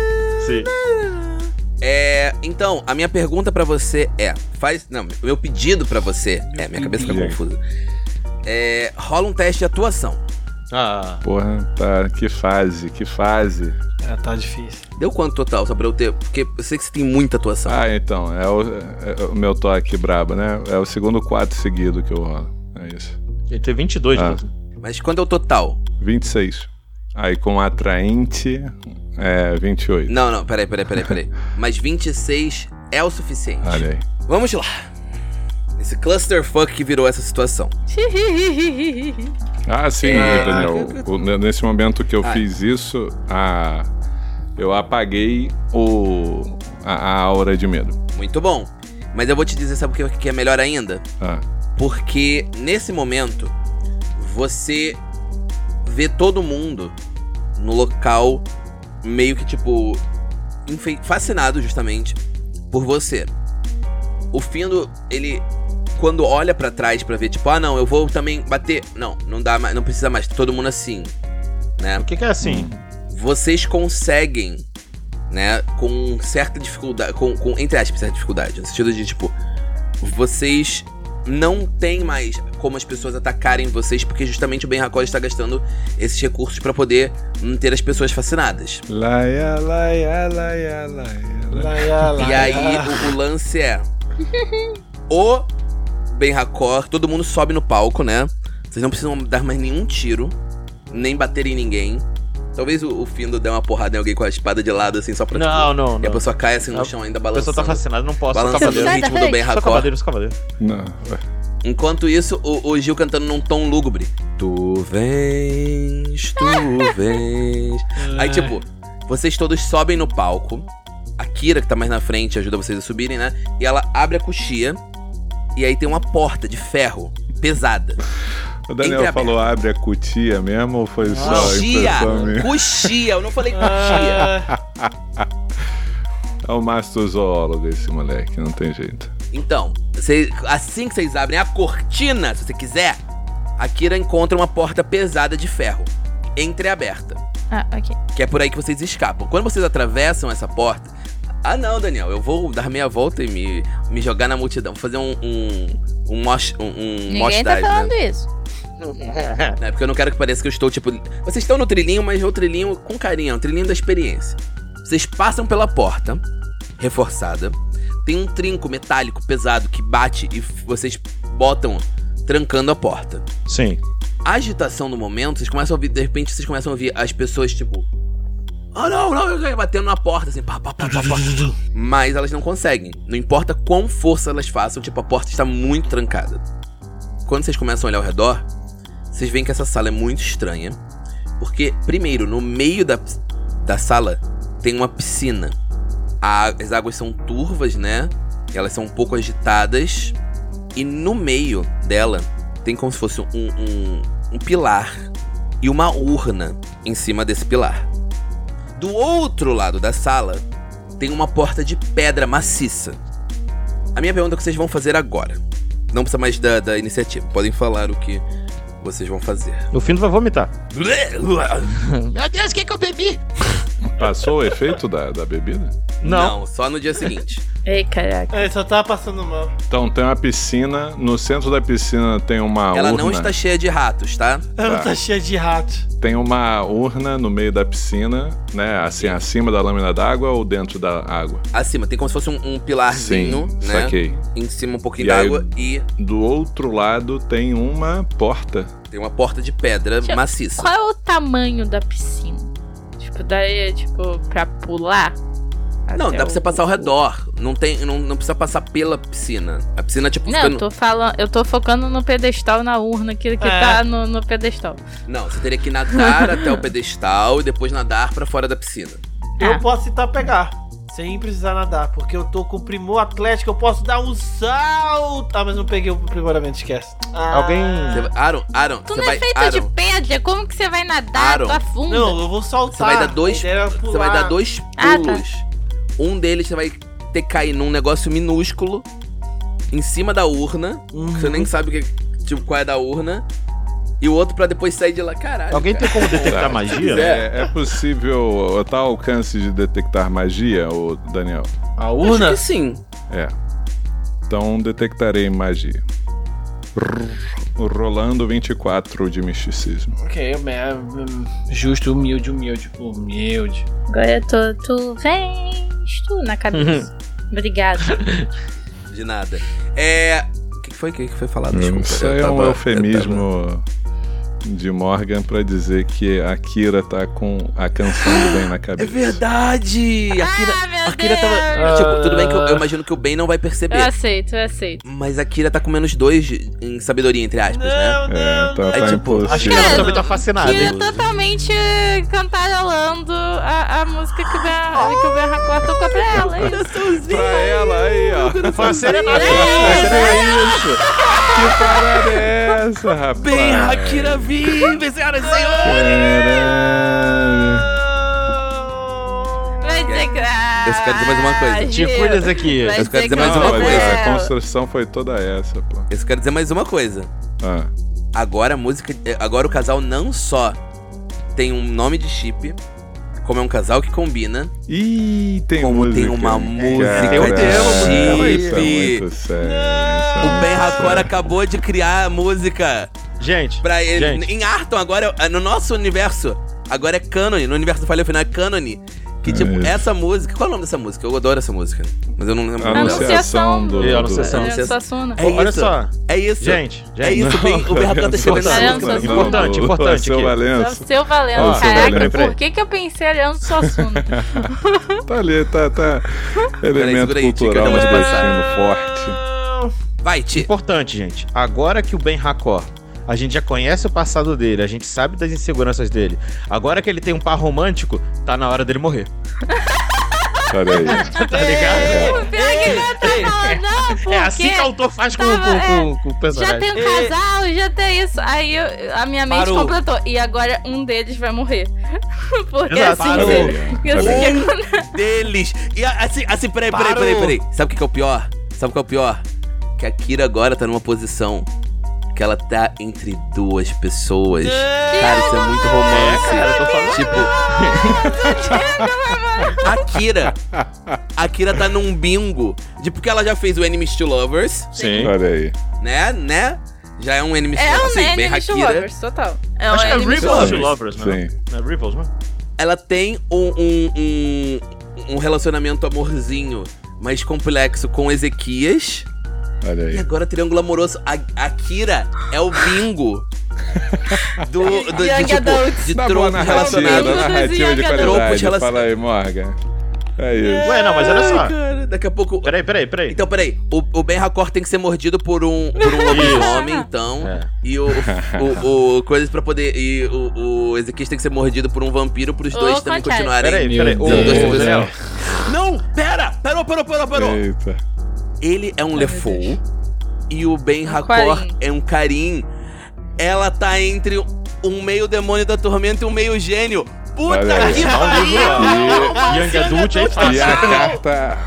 Sim. É, então, a minha pergunta pra você é, faz, não, meu pedido pra você, é, minha cabeça fica confusa. É, rola um teste de atuação. Ah, Porra, tá. Que fase, que fase. É, tá difícil. Deu quanto total, só pra eu ter, porque eu sei que você tem muita atuação. Ah, então, é o, é o meu toque brabo, né? É o segundo 4 seguido que eu rolo. É isso. ele tem 22, Ah. né? Mas quanto é o total? 26. Aí com atraente, é 28. Não, não, peraí, peraí, peraí, peraí. *laughs* Mas 26 é o suficiente. Olha aí. Vamos lá. Esse clusterfuck que virou essa situação. Ah, sim, Ah, Daniel. O- nesse momento que eu Ah. fiz isso, a, eu apaguei o, a, a aura de medo. Muito bom. Mas eu vou te dizer, sabe o que- que é melhor ainda? Ah, Porque nesse momento você vê todo mundo no local meio que tipo fascinado justamente por você. O Findo, ele quando olha pra trás pra ver tipo, ah não, eu vou também bater. Não, não dá mais, não precisa mais, tá todo mundo assim, né? O que, que é assim? Vocês conseguem, né, com certa dificuldade, com, com entre aspas, certa dificuldade, no sentido de tipo, vocês não tem mais como as pessoas atacarem vocês, porque justamente o Ben Hakor está gastando esses recursos pra poder manter as pessoas fascinadas. laia, laia, laia, laia, laia. Laia, laia. E aí o, o lance é o Ben Hakor, todo mundo sobe no palco, né? Vocês não precisam dar mais nenhum tiro, nem bater em ninguém. Talvez o, o Findo dê uma porrada em alguém com a espada de lado, assim, só pra Não, não, tipo, E a não. pessoa cai assim no chão ainda A pessoa tá balançando. fascinada, não posso. Balançando da ritmo do Ben Hakor. cavaleiro, sou cavaleiro. Não, ué. Enquanto isso, o, o Gil cantando num tom lúgubre. Tu vens, tu vens. *laughs* Aí, tipo, vocês todos sobem no palco. A Kira, que tá mais na frente, ajuda vocês a subirem, né? E ela abre a coxia. E aí tem uma porta de ferro pesada. *laughs* O Daniel falou abre a cutia mesmo ou foi só a impressão minha? Coxia! Eu não falei *laughs* coxia. Ah, É o mastrozoólogo esse moleque, não tem jeito. Então, cê- assim que vocês abrem a cortina, se você quiser, a Kira encontra uma porta pesada de ferro. Entreaberta. Ah, ok. Que é por aí que vocês escapam. Quando vocês atravessam essa porta. Ah, não, Daniel, eu vou dar meia volta e me, me jogar na multidão. Vou fazer um. Um. Um mosh, um, um mosh Ninguém tá dive, falando né? isso. *laughs* É, porque eu não quero que pareça que eu estou, tipo. Vocês estão no trilhinho, mas o trilhinho com carinho, é um trilhinho da experiência. Vocês passam pela porta, reforçada. Tem um trinco metálico pesado que bate e vocês botam trancando a porta. Sim. A agitação no momento, vocês começam a ouvir, de repente vocês começam a ouvir as pessoas, tipo. Ah, não, não, eu quero", batendo na porta, assim, pá, pá, pá, pá, pá. Mas elas não conseguem. Não importa quão força elas façam, tipo, a porta está muito trancada. Quando vocês começam a olhar ao redor, vocês veem que essa sala é muito estranha. Porque, primeiro, no meio da, da sala tem uma piscina. A- as águas são turvas, né? Elas são um pouco agitadas. E no meio dela tem como se fosse um, um, um pilar e uma urna em cima desse pilar. Do outro lado da sala tem uma porta de pedra maciça. A minha pergunta é o que vocês vão fazer agora. Não precisa mais da, da iniciativa. Podem falar o que vocês vão fazer. No fim, tu vai vomitar. *laughs* Meu Deus, o que, que eu bebi? *laughs* Passou o efeito da, da bebida? Não. só no dia seguinte. *laughs* Ei, caraca. Ele só tava passando mal. Então tem uma piscina, no centro da piscina tem uma Ela urna. não está cheia de ratos, tá? Ela Tá. tá cheia de ratos. Tem uma urna no meio da piscina, né? Assim, acima da lâmina d'água ou dentro da água? Acima, tem como se fosse um, um pilarzinho, Sim, né? saquei. Em cima um pouquinho E aí- d'água e Do outro lado tem uma porta. tem uma porta de pedra Deixa- maciça. Qual é o tamanho da piscina? Tipo, daí, tipo, pra pular? Não, dá pra você passar ao redor. Não tem, não, não precisa passar pela piscina. A piscina, tipo, Não, fica eu no- tô falando, eu tô focando no pedestal, na urna que, que É. tá no, no pedestal. Não, você teria que nadar *laughs* até o pedestal e depois nadar pra fora da piscina. Eu Ah. posso tentar pegar. Sem precisar nadar, porque eu tô com o primor atlético, eu posso dar um salto. Ah, mas não peguei o aprimoramento, esquece. Ah. Alguém- Aaron, Aaron, Tu você não vai. é feito Aaron, de pedra, como que você vai nadar? Aaron. Tu afunda. Não, eu vou saltar. você vai dar dois. Você vai dar dois Ah, tá. pulos. Um deles você vai ter que cair num negócio minúsculo em cima da urna. Uhum. que Você nem sabe que, tipo, qual é da urna. E o outro pra depois sair de lá. Caralho. Alguém cara. tem como detectar magia? É, é possível tá ao alcance de detectar magia, ô Daniel? A Acho urna? que sim. É. Então detectarei magia. Rolando 24 de misticismo. Ok, é, hum, justo, humilde, humilde, humilde. Agora eu tô, tu vens tu na cabeça. Obrigada. De nada. É. O que foi? O que foi falado? Desculpa. Isso é um tava- eufemismo de Morgan pra dizer que a Kira tá com a canção do bem na *gasps* É cabeça. verdade! A Kira, ah, meu A Kira tava. Tipo, tudo bem que eu, eu imagino que o Ben não vai Eu perceber. aceito, eu aceito. Mas a Kira tá com menos dois em sabedoria, entre aspas, né? Não, É, não, tá, não. tá É tipo, impossível. Acho que ela Cara, também tá fascinada. Kira inclusive. totalmente cantarolando a, a música que o Ben, que o ben Racor tocou pra ela. é. Pra ela aí, ó. Foi serenata. É isso. Que parada é essa, rapaz? Ben Hakira vive, senhoras e senhores! Vai dizer que. Eu só quero dizer mais uma coisa. Te cuidas aqui. vai Eu só quero dizer mais uma coisa. A construção foi toda essa, pô. Eu só quero dizer mais uma coisa. Ah. Agora a música. Agora o casal não só tem um nome de chip, como é um casal que combina, Ih, tem como música. tem uma música um de é chip. muito sério. isso é O Ben. Hakor acabou de criar a música Gente, pra ele. Gente. Em Arton, agora, é- no nosso universo, agora é canon. No universo do Falha Final é canon. Que, tipo, Isso. essa música. Qual é o nome dessa música? Eu adoro essa música. Mas eu não lembro. o nome dela. Anunciação do. É, do- anunciação. Ariano Suassuna. É olha isso. só. É isso. Gente, É gente. isso, o Ben- o Hakor tá escrevendo essa música. Suassuna. Importante, importante Seu aqui. É o Valença. seu seu Caraca, por que, que eu pensei Ariano Suassuna? *laughs* Tá ali, tá, tá. Elemento aí, Tica, cultural eu mas vou te passar. baixando forte. Vai, Ti. Importante, gente. Agora que o Ben Hakor, a gente já conhece o passado dele, a gente sabe das inseguranças dele. Agora que ele tem um par romântico, tá na hora dele morrer. Olha aí. Tá ligado? Que não tá falando, não, porque É assim que o autor faz com, tava- com, é, com, com o já personagem. tem um casal, já tem isso. Aí eu- a minha mente Parou. completou. E agora um deles vai morrer. *laughs* porque Exato. assim, Parou. que- que assim Olha que aí. Deles. E assim, assim, peraí, peraí, Parou. peraí, peraí. Sabe o que que é o pior? Sabe o que é o pior? Que a Kira agora tá numa posição que ela tá entre duas pessoas. Cara, isso é muito romance. cara, eu tô falando. Tipo. *laughs* a Kira. A Kira tá num bingo. De porque ela já fez o Enemies to Lovers, Sim. Olha aí. né? Né? Já é um Enemies É to um Lovers. Assim, bem Enemy to Hakira. Lovers, total. É Acho um que é Rivals Lovers. to Lovers, né? É Rivals, né? ela tem um, um, um, um relacionamento amorzinho mais complexo com Ezequias. Olha E aí. agora Triângulo Amoroso. A, a Kira é o bingo do, *laughs* do de, tipo, adults. de tropos relacionados. narrativa de qualidade. Tropos Fala aí, Morgan. É isso. Ué, não, mas olha só. Ai, cara, daqui a pouco. Peraí, peraí, peraí. Então, peraí. O, o Ben Hakor tem que ser mordido por um, por um lobisomem, então. É. E o, o, o. Coisas pra poder. E o, o Ezequias tem que ser mordido por um vampiro pros Ou dois o também continuarem. Peraí, peraí. Ô, Deus. ô, Daniel. Não! Pera! Parou, parou, parou, parou! Eita. Ele é um Lefou e o Ben Hakor é um Karim. Ela tá entre um meio demônio da tormenta e um meio gênio. Puta Olha que pariu! Young Adult aí fácil. E a carta.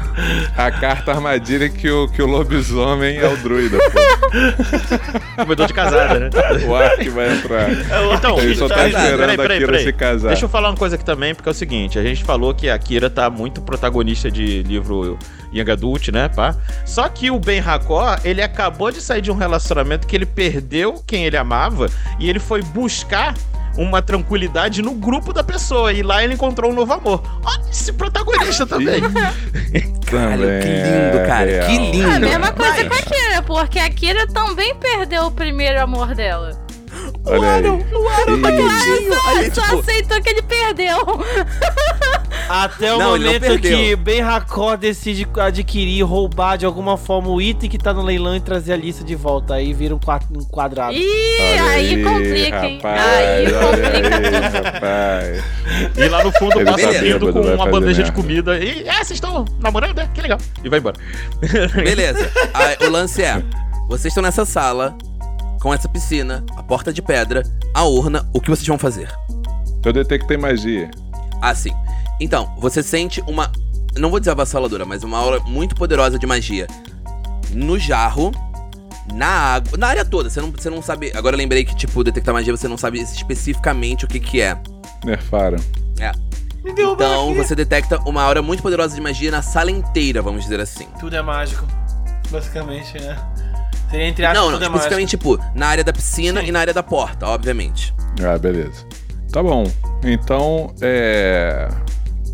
A carta armadilha que o, que o lobisomem é o druida, pô. Comedor de casada, né? O Ark vai entrar. Então, Ele só tá peraí, esperando peraí, a peraí, Kira peraí. se casar. Deixa eu falar uma coisa aqui também, porque é o seguinte, a gente falou que a Kira tá muito protagonista de livro Young Adult, né, pá? Só que o Ben Hakor, ele acabou de sair de um relacionamento que ele perdeu quem ele amava e ele foi buscar uma tranquilidade no grupo da pessoa e lá ele encontrou um novo amor. Olha esse protagonista também. Caralho, que lindo, é cara. Que lindo. A mesma coisa com a Kira, porque a Kira também perdeu o primeiro amor dela. Olha aí. Aí, Só tipo, aceitou que ele perdeu. *laughs* Até o Não, momento que Ben Hakor decide adquirir, roubar de alguma forma o item que tá no leilão e trazer a lista de volta. Aí vira um qua- um quadrado. Ih, Olha aí, complica, hein? rapaz, Aí olha complica aí. E lá no fundo passa tá vindo com uma bandeja de comida. E, é, vocês estão namorando, né? Que legal. E vai embora. Beleza. *laughs* Aí, o lance é: vocês estão nessa sala, com essa piscina, a porta de pedra, a urna, o que vocês vão fazer? Eu detectei magia. Ah, sim. Então, você sente uma. Não vou dizer avassaladora, mas uma aura muito poderosa de magia. No jarro, na água. Na área toda. Você não, você não sabe. Agora eu lembrei que, tipo, detectar magia você não sabe especificamente o que, que é. Nerfaram. Me derrubou Então você detecta uma aura muito poderosa de magia na sala inteira, vamos dizer assim. Tudo é mágico. Basicamente, né? Seria entre aspas, Não, não, é especificamente, tipo, na área da piscina Sim. e na área da porta, obviamente. Ah, beleza. Tá bom. Então, é.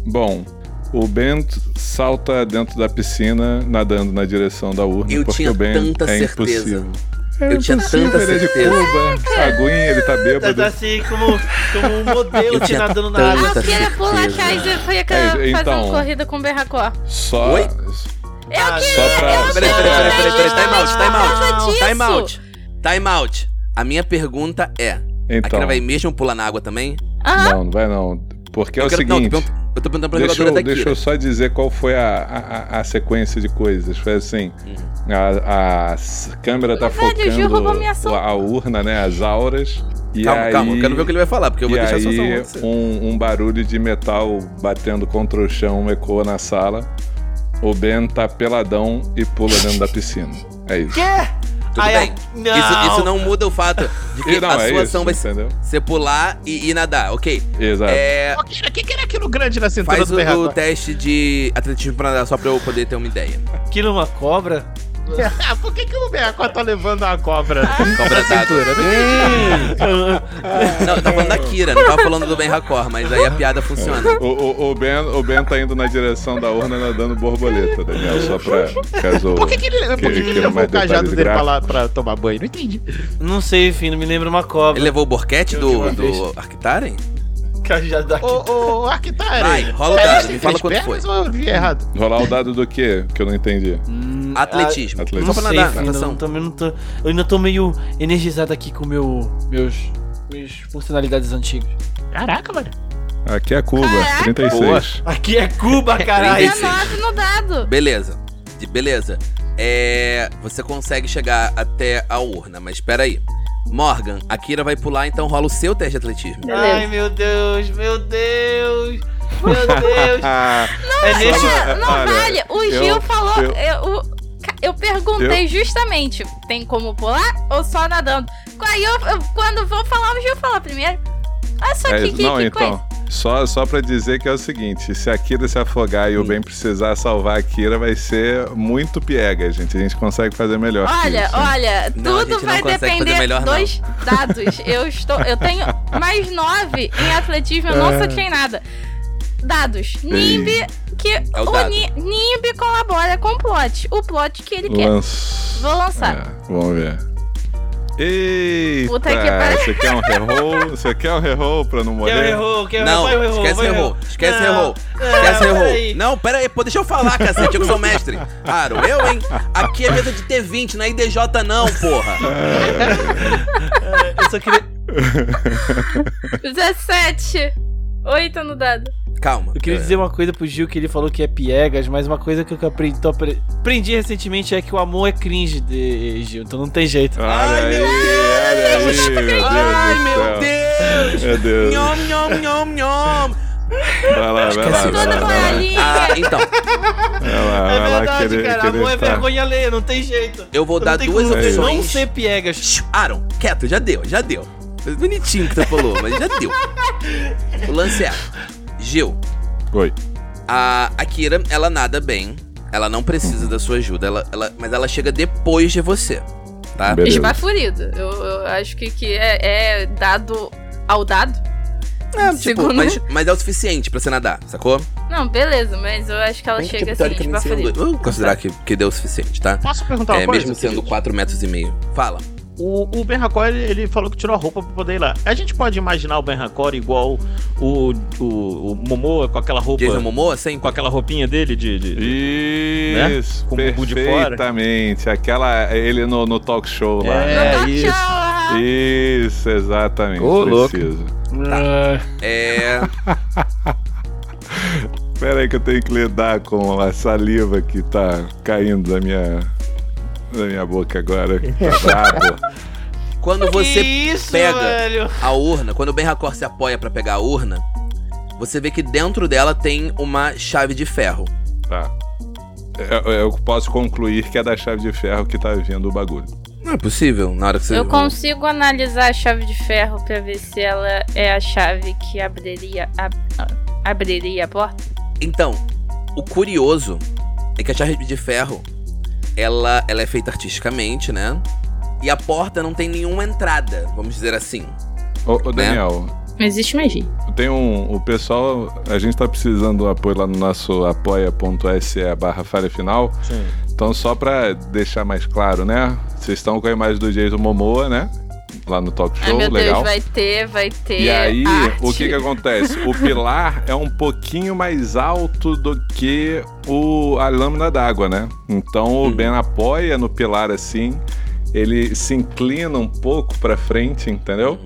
Bom, o Ben salta dentro da piscina, nadando na direção da urna, Eu porque tinha o Ben tanta é certeza. impossível. Eu tinha tanta ele é de certeza. Cuba, aguinha, ele tá Tá bêbado. assim como, como um modelo nadando na água. Ah, eu queria pular certeza. atrás e foi É, fazendo então- corrida com o Berracó. Só. Oi? Eu Ah, queria. Só pra. eu Peraí, só peraí, peraí, peraí, peraí, time out, time out. Time out. Time out. A minha pergunta é: a Então. Kira vai mesmo pular na água também? Aham. Não, não vai não. Porque é o quero- não, seguinte. eu tô perguntando- eu tô perguntando pra Deixa jogadora eu, da deixa eu só dizer qual foi a, a, a- a sequência de coisas. Foi assim: a, a câmera tá Velho, focando ação. a urna, né? As auras. E calma, aí, calma, eu quero ver o que ele vai falar, porque eu vou e deixar a aí, ação. um, um barulho de metal batendo contra o chão ecoa na sala. O Ben tá peladão e pula dentro da piscina. É isso. Quê? Tudo Ai, bem. ai, Isso, isso não muda o fato de *laughs* que não, a é sua isso, ação vai ser entendeu? você pular e, e nadar, ok? Exato. É, o que, que era aquilo grande na cintura faz do o, o teste de atletismo pra nadar só pra eu poder ter uma ideia. Aquilo é uma cobra? *laughs* Ah, por que, que o Berracó tá levando a cobra? Cobra dado. Não, tá falando da Kira, não tava falando do Ben Racor, mas aí a piada funciona. O, o, o, ben, o Ben tá indo na direção da urna nadando borboleta, Daniel, só pra caso. Por que, que ele, por que que ele levou o cajado dele pra, lá, pra tomar banho? Não entendi. Não sei, enfim, não me lembra uma cobra. Ele levou o borquete do, do Arctaren? Cajado daqui. Ô, ô, Arquitare. Vai, rola o é, dado, me fala quanto pernas Ou eu vi errado? Rolar o dado do quê? Que eu não entendi. Hum, Atletismo. ah, Atletismo. Não Só pra sei, nadar, natação. não, também não tô, eu ainda tô meio energizado aqui com meu, meus, minhas funcionalidades antigas. Caraca, mano. Aqui é Cuba, Caraca. 36. Aqui é Cuba, *laughs* caralho. 36. 19 no dado. Beleza. De- Beleza. É. Você consegue chegar até a urna, mas espera aí. Morgan, a Kira vai pular, então rola o seu teste de atletismo. Ai, meu Deus, meu Deus. Meu *laughs* Deus. Ah, é nesse... Não olha, vale. O eu- Gil falou. eu- Eu, eu perguntei justamente: tem como pular ou só nadando? Aí eu, eu- quando vou falar, o Gil fala primeiro. Olha só é que, que, não, que então. coisa. Só, só pra dizer que é o seguinte: se a Kira se afogar e o Ben precisar salvar a Kira, vai ser muito piega, gente. A gente consegue fazer melhor. que Olha, isso. olha, Não, a tudo gente não vai consegue fazer depender melhor, não. dos dados. Eu estou, eu tenho mais nove em atletismo, eu não É. sou treinada. Dados. Nimb que É o o dado. Ni- Nimb colabora com o plot. O plot que ele quer. Lança. Vou lançar. É, vamos ver. Eita! Puta que pariu. Você quer um reroll? Você quer um reroll pra não morrer? errou? Quem Não, vai o errou, esquece vai o errou. Esquece Não, não, Esquece errou. peraí. Não, pera aí, pô, deixa eu falar, cacete, eu que sou mestre. Aro, eu, hein? Aqui é mesa de T20, não é IDJ não, porra. Eu só queria... *laughs* *laughs* 17. 8 no dado. Calma. Eu queria dizer uma coisa pro Gil que ele falou que é piegas, mas uma coisa que eu aprendi, tô apre- aprendi recentemente é que o amor é cringe de Gil, então não tem jeito. Olha Ai, aí, meu olha aí, meu Deus Ai, meu. Deus. Meu Deus. Nhom, nhom, nhom, nhom. Vai lá, vai lá, Esquece vai lá, Toda vai lá. Ah, então, Vai lá, É vai lá verdade, querer, cara, querer amor é vergonha alheia, não tem jeito. eu vou Não dar duas você não opções. ser piegas. Aaron, quieto, já deu, já deu. Bonitinho que você falou, mas já deu. O lance é, Gil, Oi. a Akira, ela nada bem, ela não precisa da sua ajuda, ela, ela- mas ela chega depois de você, tá? Esbaforido. Eu, eu acho que, que é, é dado ao dado. É, tipo, Segundo- mas, mas é o suficiente pra você nadar, sacou? Não, beleza, mas eu acho que ela Bem chega tipo, assim, esbaforido. Vamos considerar que, que deu o suficiente, tá? Posso perguntar uma É, coisa? mesmo sendo querido? 4 metros e meio. Fala. O, o Ben Hakor, ele, ele falou que tirou a roupa pra poder ir lá. A gente pode imaginar o Ben Hakor igual o, o, o Momoa com aquela roupa. Jason Momoa, sempre. Com aquela roupinha dele de. de- Isso, Com o bumbum de fora. perfeitamente. Aquela, ele no, no talk show lá. É, né? Isso. show. Isso, exatamente. Ô, louco. preciso. Ah, É. *laughs* Pera aí que eu tenho que lidar com a saliva que tá caindo da minha, da minha boca agora. Tá brabo. *laughs* Quando você isso, pega velho? a urna, quando o Ben Hakor se apoia pra pegar a urna, você vê que dentro dela tem uma chave de ferro. Tá. Eu, eu posso concluir que é da chave de ferro que tá vindo o bagulho. Não é possível, na hora que você. Eu consigo analisar a chave de ferro pra ver se ela é a chave que abriria a- abriria a porta. Então, o curioso é que a chave de ferro, ela, ela é feita artisticamente, né? E a porta não tem nenhuma entrada, vamos dizer assim. Ô, ô Daniel, Não existe magia. tem um. O pessoal. A gente tá precisando do apoio lá no nosso apoia.se barra falha final. Sim. Então, só pra deixar mais claro, né? Vocês estão com a imagem do Jason Momoa, né? Lá no talk Ai, show, meu legal. Deus, vai ter, vai ter. E aí, arte. o que que acontece? O pilar é um pouquinho mais alto do que o, a lâmina d'água, né? Então o Ben apoia no pilar assim, ele se inclina um pouco pra frente, entendeu?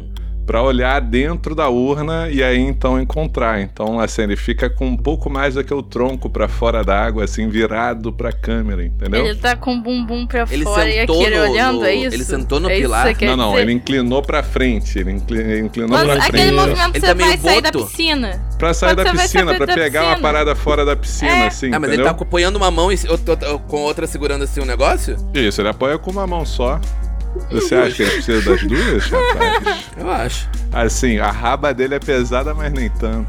Pra olhar dentro da urna e aí então encontrar. Então assim, ele fica com um pouco mais do que o tronco pra fora d'água, assim, virado pra câmera, entendeu? Ele tá com o bumbum pra Ele fora e sentou aquele no- olhando, no- é isso? ele sentou no É pilar? Não, não, dizer? ele inclinou pra frente, ele incli- ele inclinou Quando- pra aquele frente. movimento que Ele você tá vai sair da boto. piscina. Pra sair Quando da piscina, da pegar uma piscina. parada fora da piscina, É. assim, Ah, mas entendeu? ele tá apoiando uma mão e com outra segurando assim um negócio? Isso, ele apoia com uma mão só. Você acha que ele precisa das duas, rapaz? Eu acho. Assim, a raba dele é pesada, mas nem tanto.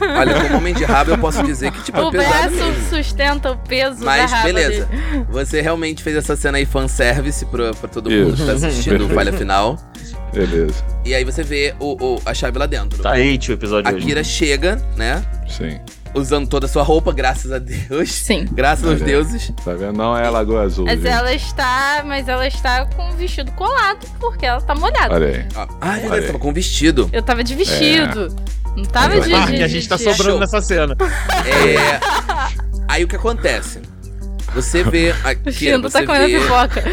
Olha, como homem de rabo eu posso dizer que, tipo, é O pesado braço mesmo. sustenta o peso Mas da raba beleza. dele. Você realmente fez essa cena aí fanservice pra, pra todo mundo Isso. que tá assistindo o. Falha Final. Beleza. E aí você vê o, o- a chave lá dentro. Tá hate o episódio A hoje. Kira chega, né? Sim. Usando toda a sua roupa, graças a Deus. Sim. Graças aos Olha. deuses. Tá vendo? Não é a Lagoa Azul. Mas gente. ela está, mas ela está com o vestido colado porque ela tá molhada. Olha aí. Ó, Ah, é verdade, tava com vestido. Eu tava de vestido. Não tava Mas de, de, a gente tá sobrando Show. nessa cena. É. *laughs* Aí o que acontece? Você vê a *laughs* O você tá comendo vê, pipoca.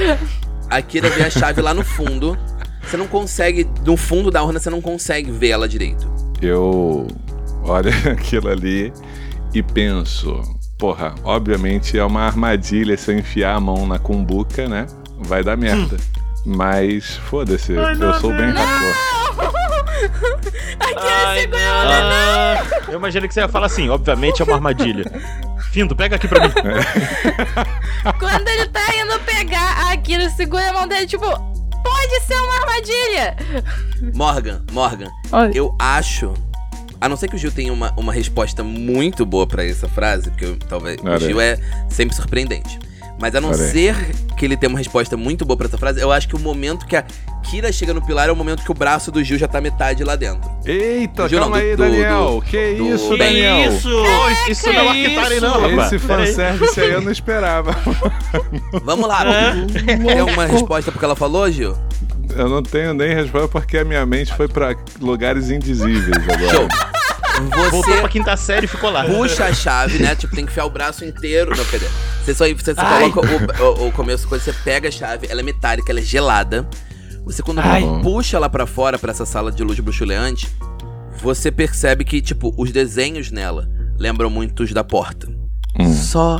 a Kira vê a chave lá no fundo. Você não consegue, no fundo da urna, você não consegue ver ela direito. Eu olho *laughs* aquilo ali e penso, porra, obviamente é uma armadilha se eu enfiar a mão na cumbuca, né? Vai dar merda. Mas foda-se, eu sou bem racor. *laughs* Ai, não. Ah, eu imaginei que você ia falar assim, obviamente é uma armadilha. Findo, pega aqui pra mim. *laughs* Quando ele tá indo pegar, a Kira segura a mão dele, tipo, pode ser uma armadilha. Morgan, Morgan, eu acho. A não ser que o Gil tenha uma, uma resposta muito boa pra essa frase, porque eu- talvez Olha o Gil é sempre surpreendente. Mas a não Olha ser que ele tenha uma resposta muito boa pra essa frase, eu acho que o momento que a Kira chega no pilar é o momento que o braço do Gil já tá metade lá dentro. Eita, Gil, não, calma do- aí, Daniel. do- que do- isso, Que Daniel? isso? Isso não é o Que Arquitari, isso? não, rapaz. Esse fanservice aí eu não esperava. Vamos lá, tem alguma resposta pro que ela falou, Gil? Eu não tenho nem resposta porque a minha mente foi pra lugares indizíveis agora. Show. Voltou Você pra quinta série e ficou lá. puxa a chave, né? Tipo, tem que enfiar o braço inteiro. Não, cadê? Você só você só coloca o, o, o começo, quando você pega a chave, ela é metálica, ela é gelada. Você quando Ai. puxa ela pra fora, pra essa sala de luz bruxuleante, você percebe que, tipo, os desenhos nela lembram muito os da porta. Hum. Só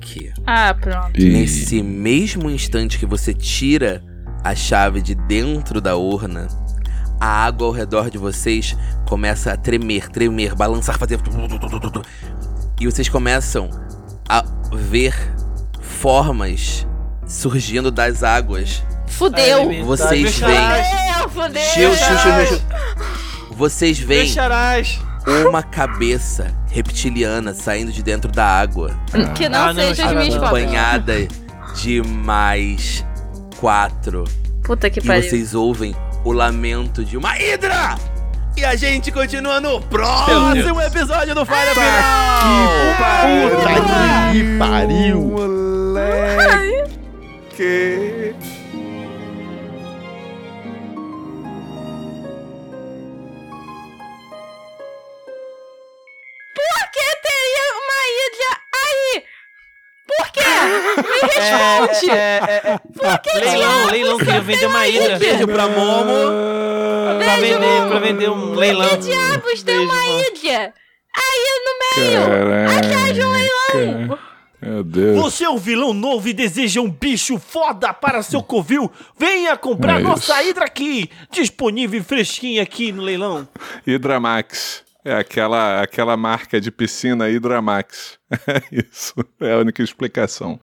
que, Ah, pronto. E- nesse mesmo instante que você tira a chave de dentro da urna, a água ao redor de vocês começa a tremer, tremer, balançar, fazer. E vocês começam a ver formas surgindo das águas. Fudeu. Ai, Vocês veem. Fudeu, fudeu. Chiu, chiu, chiu, chiu. Vocês veem Deixarás. uma cabeça reptiliana saindo de dentro da água, Que não Ah, seja as não, acompanhada de mais quatro. Puta que E pariu. vocês ouvem o lamento de uma hidra! E a gente continua no próximo episódio do Falha Final! Puta que pariu. Moleque. Por que teria uma ilha? Por quê? Me responde. É, é, é. Leilão, leilão, queria vender uma ilha. Beijo pra Momo. Pra Beijo, vender, pra vender um leilão. Que diabos tem uma Momo. ilha? Aí no meio. Caraca. Meu Deus. Você é um vilão novo e deseja um bicho foda para seu covil? Venha comprar É nossa isso. hidra aqui, disponível e fresquinha aqui no leilão. Hidramax. É aquela, aquela marca de piscina Hidramax. *laughs* É isso. É a única explicação.